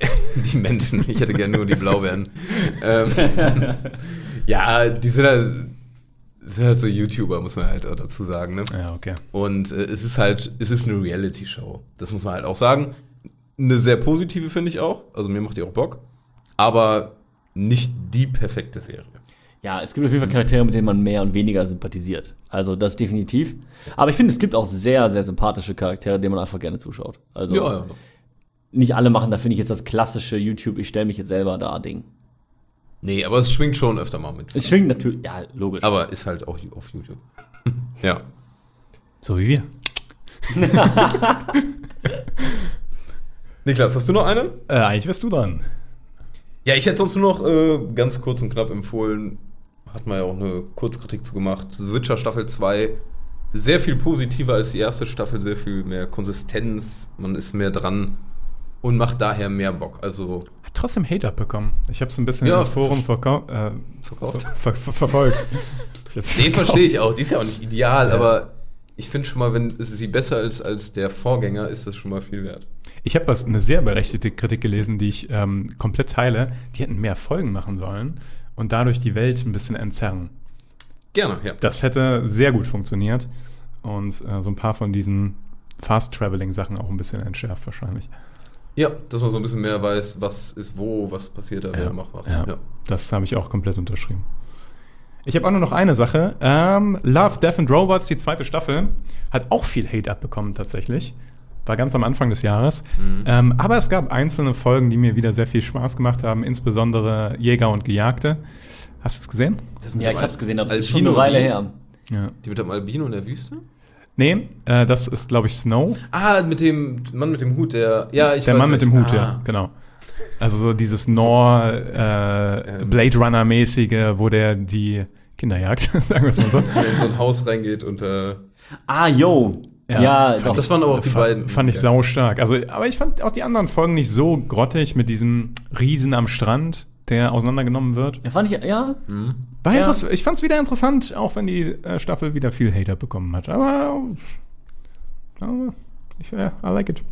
die Menschen. Ich hätte gerne nur die Blaubeeren. ähm, ja, die sind halt, sind halt so YouTuber, muss man halt auch dazu sagen. Ne? Ja, okay. Und äh, es ist halt, es ist eine Reality-Show. Das muss man halt auch sagen. Eine sehr positive finde ich auch. Also mir macht die auch Bock. Aber nicht die perfekte Serie. Ja, es gibt auf jeden Fall Charaktere, mit denen man mehr und weniger sympathisiert. Also das definitiv. Aber ich finde, es gibt auch sehr, sehr sympathische Charaktere, denen man einfach gerne zuschaut. Also Ja, ja. nicht alle machen da, finde ich, jetzt das klassische YouTube, ich stelle mich jetzt selber da Ding. Nee, aber es schwingt schon öfter mal mit. Es schwingt natürlich, ja, logisch. Aber ist halt auch auf YouTube. ja. So wie wir. Niklas, hast du noch einen? Äh, eigentlich wärst du dran. Ja, ich hätte sonst nur noch äh, ganz kurz und knapp empfohlen. Hat man ja auch eine Kurzkritik zu gemacht. Switcher Staffel 2. Sehr viel positiver als die erste Staffel, sehr viel mehr Konsistenz. Man ist mehr dran und macht daher mehr Bock. Also Hat trotzdem Hate abbekommen. Ich habe es ein bisschen Ja, im Forum verkau äh, verkauft. ver ver verfolgt. Nee, verstehe ich auch. Die ist ja auch nicht ideal, aber ich finde schon mal, wenn sie besser ist als der Vorgänger, ist das schon mal viel wert. Ich habe was eine sehr berechtigte Kritik gelesen, die ich ähm, komplett teile. Die hätten mehr Folgen machen sollen und dadurch die Welt ein bisschen entzerren. Gerne, ja. Das hätte sehr gut funktioniert und äh, so ein paar von diesen Fast-Traveling-Sachen auch ein bisschen entschärft wahrscheinlich. Ja, dass man so ein bisschen mehr weiß, was ist wo, was passiert da, wer macht was. Ja, Das habe ich auch komplett unterschrieben. Ich habe auch nur noch eine Sache. Ähm, Love, Death and Robots, die zweite Staffel, hat auch viel Hate abbekommen tatsächlich. War ganz am Anfang des Jahres. Ähm, aber es gab einzelne Folgen, die mir wieder sehr viel Spaß gemacht haben, insbesondere Jäger und Gejagte. Hast du es gesehen? Ja, ich hab's gesehen, aber es ist schon eine Weile die- her. Ja. Die mit dem Albino in der Wüste? Nee, äh, das ist, glaube ich, Snow. Ah, mit dem Mann mit dem Hut, der. Ja, ich Der weiß Mann mit dem. Hut, ah. ja, genau. Also so dieses Nor äh, Blade Runner-mäßige, wo der die Kinder jagt, sagen wir es mal so. Der in so ein Haus reingeht und. Äh, Ah, yo. Ja, Ja, fand doch. das waren aber auch die Fa- beiden. Fand ich sau stark. Also, aber ich fand auch die anderen Folgen nicht so grottig mit diesem Riesen am Strand, der auseinandergenommen wird. Ja, fand ich, ja. War Ja. Ich fand es wieder interessant, auch wenn die äh, Staffel wieder viel Hater bekommen hat. Aber, aber ich, äh, I like it.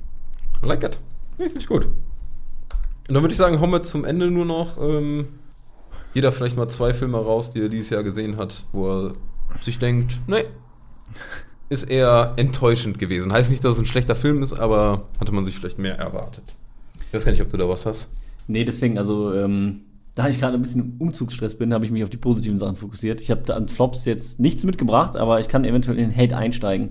I like it. Ja, Finde ich gut. Und dann würde ich sagen, hauen wir zum Ende nur noch ähm, jeder vielleicht mal zwei Filme raus, die er dieses Jahr gesehen hat, wo er sich denkt, nee, ist eher enttäuschend gewesen. Heißt nicht, dass es ein schlechter Film ist, aber hatte man sich vielleicht mehr erwartet. Ich weiß gar nicht, ob du da was hast. Nee, deswegen, also, ähm, da ich gerade ein bisschen im Umzugsstress bin, habe ich mich auf die positiven Sachen fokussiert. Ich habe da an Flops jetzt nichts mitgebracht, aber ich kann eventuell in den Hate einsteigen.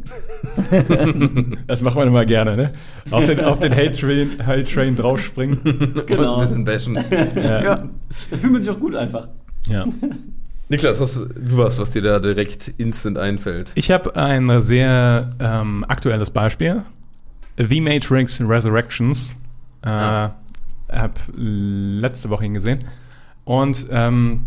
Das macht man immer gerne, ne? Auf den, auf den Hate-Train Hate -Train draufspringen. Genau. Und ein bisschen bashen. Ja. Da fühlt man sich auch gut einfach. ja. Niklas, hast du, du was, was dir da direkt instant einfällt? Ich habe ein sehr ähm, aktuelles Beispiel. The Matrix Resurrections. Äh, Ah. Hab letzte Woche ihn gesehen. Und ähm,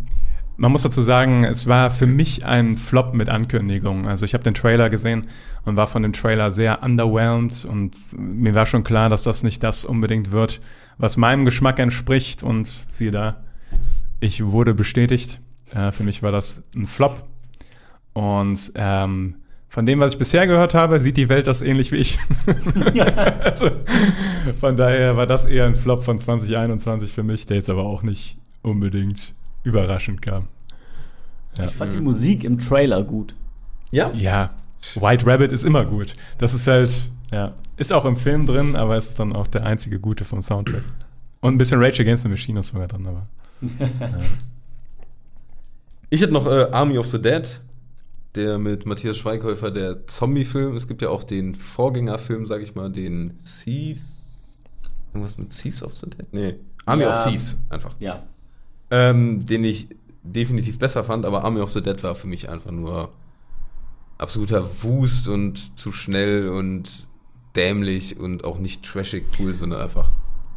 man muss dazu sagen, es war für mich ein Flop mit Ankündigung. Also ich habe den Trailer gesehen und war von dem Trailer sehr underwhelmed und mir war schon klar, dass das nicht das unbedingt wird, was meinem Geschmack entspricht. Und siehe da, ich wurde bestätigt. Äh, für mich war das ein Flop. Und ähm, von dem, was ich bisher gehört habe, sieht die Welt das ähnlich wie ich. also, von daher war das eher ein Flop von 2021 für mich, der jetzt aber auch nicht unbedingt überraschend kam. Ja. Ich fand die Musik im Trailer gut. Ja? ja, White Rabbit ist immer gut. Das ist halt, ja, ist auch im Film drin, aber es ist dann auch der einzige gute vom Soundtrack. Und ein bisschen Rage Against the Machine ist sogar drin, aber. Ich hätte noch äh, Army of the Dead, der mit Matthias Schweighöfer, der Zombie-Film. Es gibt ja auch den Vorgängerfilm, sag ich mal, den Thieves. Irgendwas mit Thieves of the Dead? Nee. Army Ja. of Thieves, einfach. Ja. Ähm, den ich definitiv besser fand, aber Army of the Dead war für mich einfach nur absoluter Wust und zu schnell und dämlich und auch nicht trashig cool, sondern einfach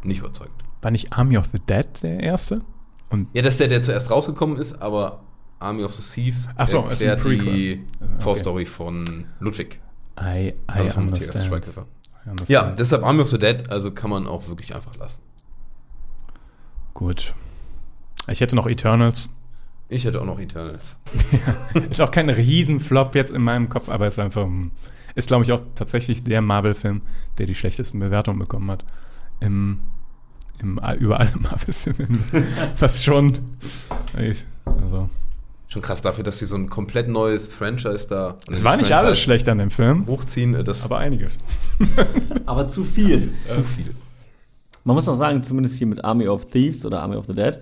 nicht überzeugt. War nicht Army of the Dead der erste? Und Ja, das ist der, der zuerst rausgekommen ist, aber Army of the Thieves Ach so, ist ein erklärt Prequel. die Okay. Vorstory von Ludwig, I, I also von Matthias understand. I understand. Ja, deshalb Army of the Dead, also kann man auch wirklich einfach lassen. Gut. Ich hätte noch Eternals. Ich hätte auch noch Eternals. Ist auch kein Riesenflop jetzt in meinem Kopf, aber ist einfach, ein- ist glaube ich auch tatsächlich der Marvel-Film, der die schlechtesten Bewertungen bekommen hat. Im, im, über alle Marvel-Filme. Fast schon. Also. Schon krass dafür, dass die so ein komplett neues Franchise da. Es war nicht alles schlecht an dem Film, Hochziehen, äh, das aber einiges. Aber zu viel. zu viel. Man muss auch sagen, zumindest hier mit Army of Thieves oder Army of the Dead,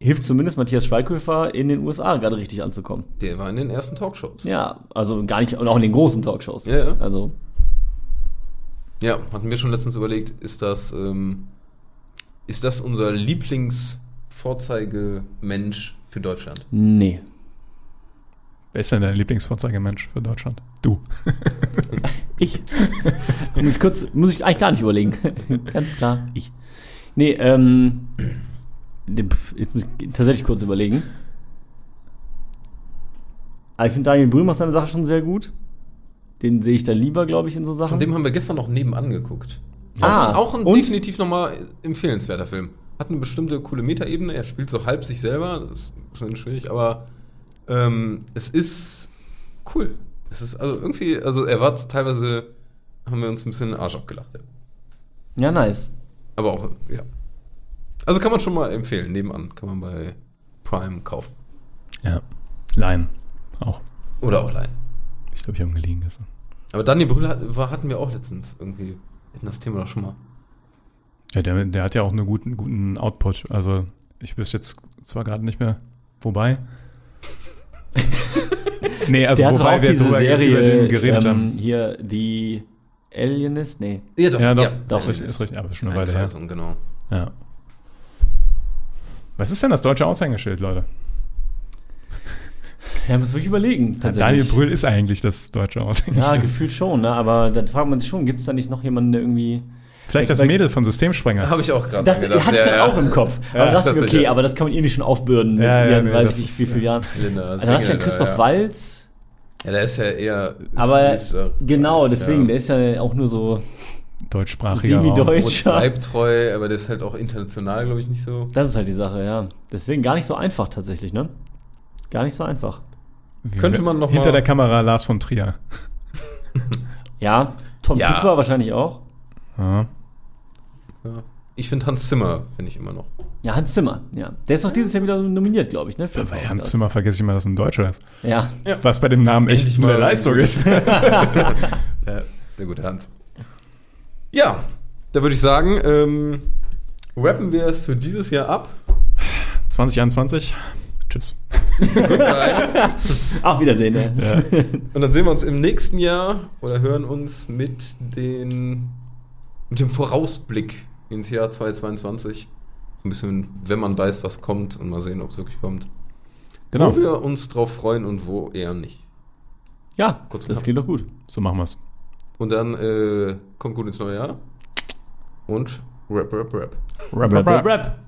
hilft zumindest Matthias Schweighöfer in den USA gerade richtig anzukommen. Der war in den ersten Talkshows. Ja, also gar nicht, und auch in den großen Talkshows. Ja, ja. Also, Ja, hatten wir schon letztens überlegt, ist das, ähm, ist das unser Lieblingsvorzeigemensch für Deutschland? nee. Wer ist denn dein Lieblingsvorzeigemensch für Deutschland? Du. Ich. muss, ich kurz, muss ich eigentlich gar nicht überlegen. Ganz klar, ich. Nee, ähm. Jetzt muss ich tatsächlich kurz überlegen. Aber ich finde Daniel Brühl macht seine Sache schon sehr gut. Den sehe ich da lieber, glaube ich, in so Sachen. Von dem haben wir gestern noch nebenan geguckt. Ah, auch, auch ein und? definitiv nochmal empfehlenswerter Film. Hat eine bestimmte coole Metaebene, er spielt so halb sich selber, das ist ein bisschen schwierig, aber ähm, es ist cool. Es ist also irgendwie, also er war teilweise, haben wir uns ein bisschen den Arsch abgelacht. Ja. ja, nice. Aber auch, ja. Also kann man schon mal empfehlen, nebenan kann man bei Prime kaufen. Ja. Line. Auch. Oder auch leihen. Ich glaube, ich habe ihn geliehen gestern. Aber Daniel Brühl hat, war, hatten wir auch letztens irgendwie. Hatten das Thema doch schon mal. Ja, der, der hat ja auch einen guten, guten Output. Also, ich wüsste jetzt zwar gerade nicht mehr, wobei. nee, also wobei wir diese Serie, über den geredet ähm, haben. hier, The Alienist? Nee. Ja, doch. Ja, doch, das doch, ist, ist richtig, aber ist schon eine Weile her. Genau. Ja. Was ist denn das deutsche Aushängeschild, Leute? Ja, muss wirklich überlegen. Daniel. Brühl ist eigentlich das deutsche Ja, Aushängeschild. gefühlt schon, ne? aber dann fragt man sich schon, gibt es da nicht noch jemanden, der irgendwie. Vielleicht das Mädel von Systemsprenger. Habe ich auch gerade Das gedacht. hatte ich Ja, dann ja. auch im Kopf. Ja, aber da dachte ich mir, okay, ja. aber das kann man ihr nicht schon aufbürden mit Ja, ja, ihren, nee, weiß ich nicht, wie vielen ja. Jahren. Linda Also, da dachte ich an Christoph ja. Walz, Ja, der ist ja eher. Ist, aber ist, äh, genau, deswegen, ja. der ist ja auch nur so. Deutschsprachiger Raum. Semi-Deutsch. Rot bleibt treu, aber der ist halt auch international, glaube ich, nicht so. Das ist halt die Sache, ja. Deswegen gar nicht so einfach tatsächlich, ne? Gar nicht so einfach. Wie- Könnte man noch Hinter mal- der Kamera Lars von Trier. Ja, Tom Ja. Tykwer wahrscheinlich auch. Ja. Ja. Ich finde Hans Zimmer, finde ich immer noch. Ja, Hans Zimmer, ja. Der ist noch dieses Jahr wieder nominiert, glaube ich, ne? für den Bei. Hans Zimmer vergesse ich mal, dass ein Deutscher ist. Ja. Was bei dem Namen echt Endlich eine mal- Leistung ist. Ja, der gute Hans. Ja, da würde ich sagen, ähm, rappen wir es für dieses Jahr ab. 2021. Tschüss. Auf Wiedersehen, ne? Ja. Und dann sehen wir uns im nächsten Jahr oder hören uns mit, den, mit dem Vorausblick ins Jahr 2022. So ein bisschen, wenn man weiß, was kommt und mal sehen, ob es wirklich kommt. Genau. Wo wir uns drauf freuen und wo eher nicht. Ja, Kurz das klingt doch gut. So machen wir's. Und dann äh, kommt gut ins neue Jahr. Und rap, rap, rap. Rap, Rap, rap, rap.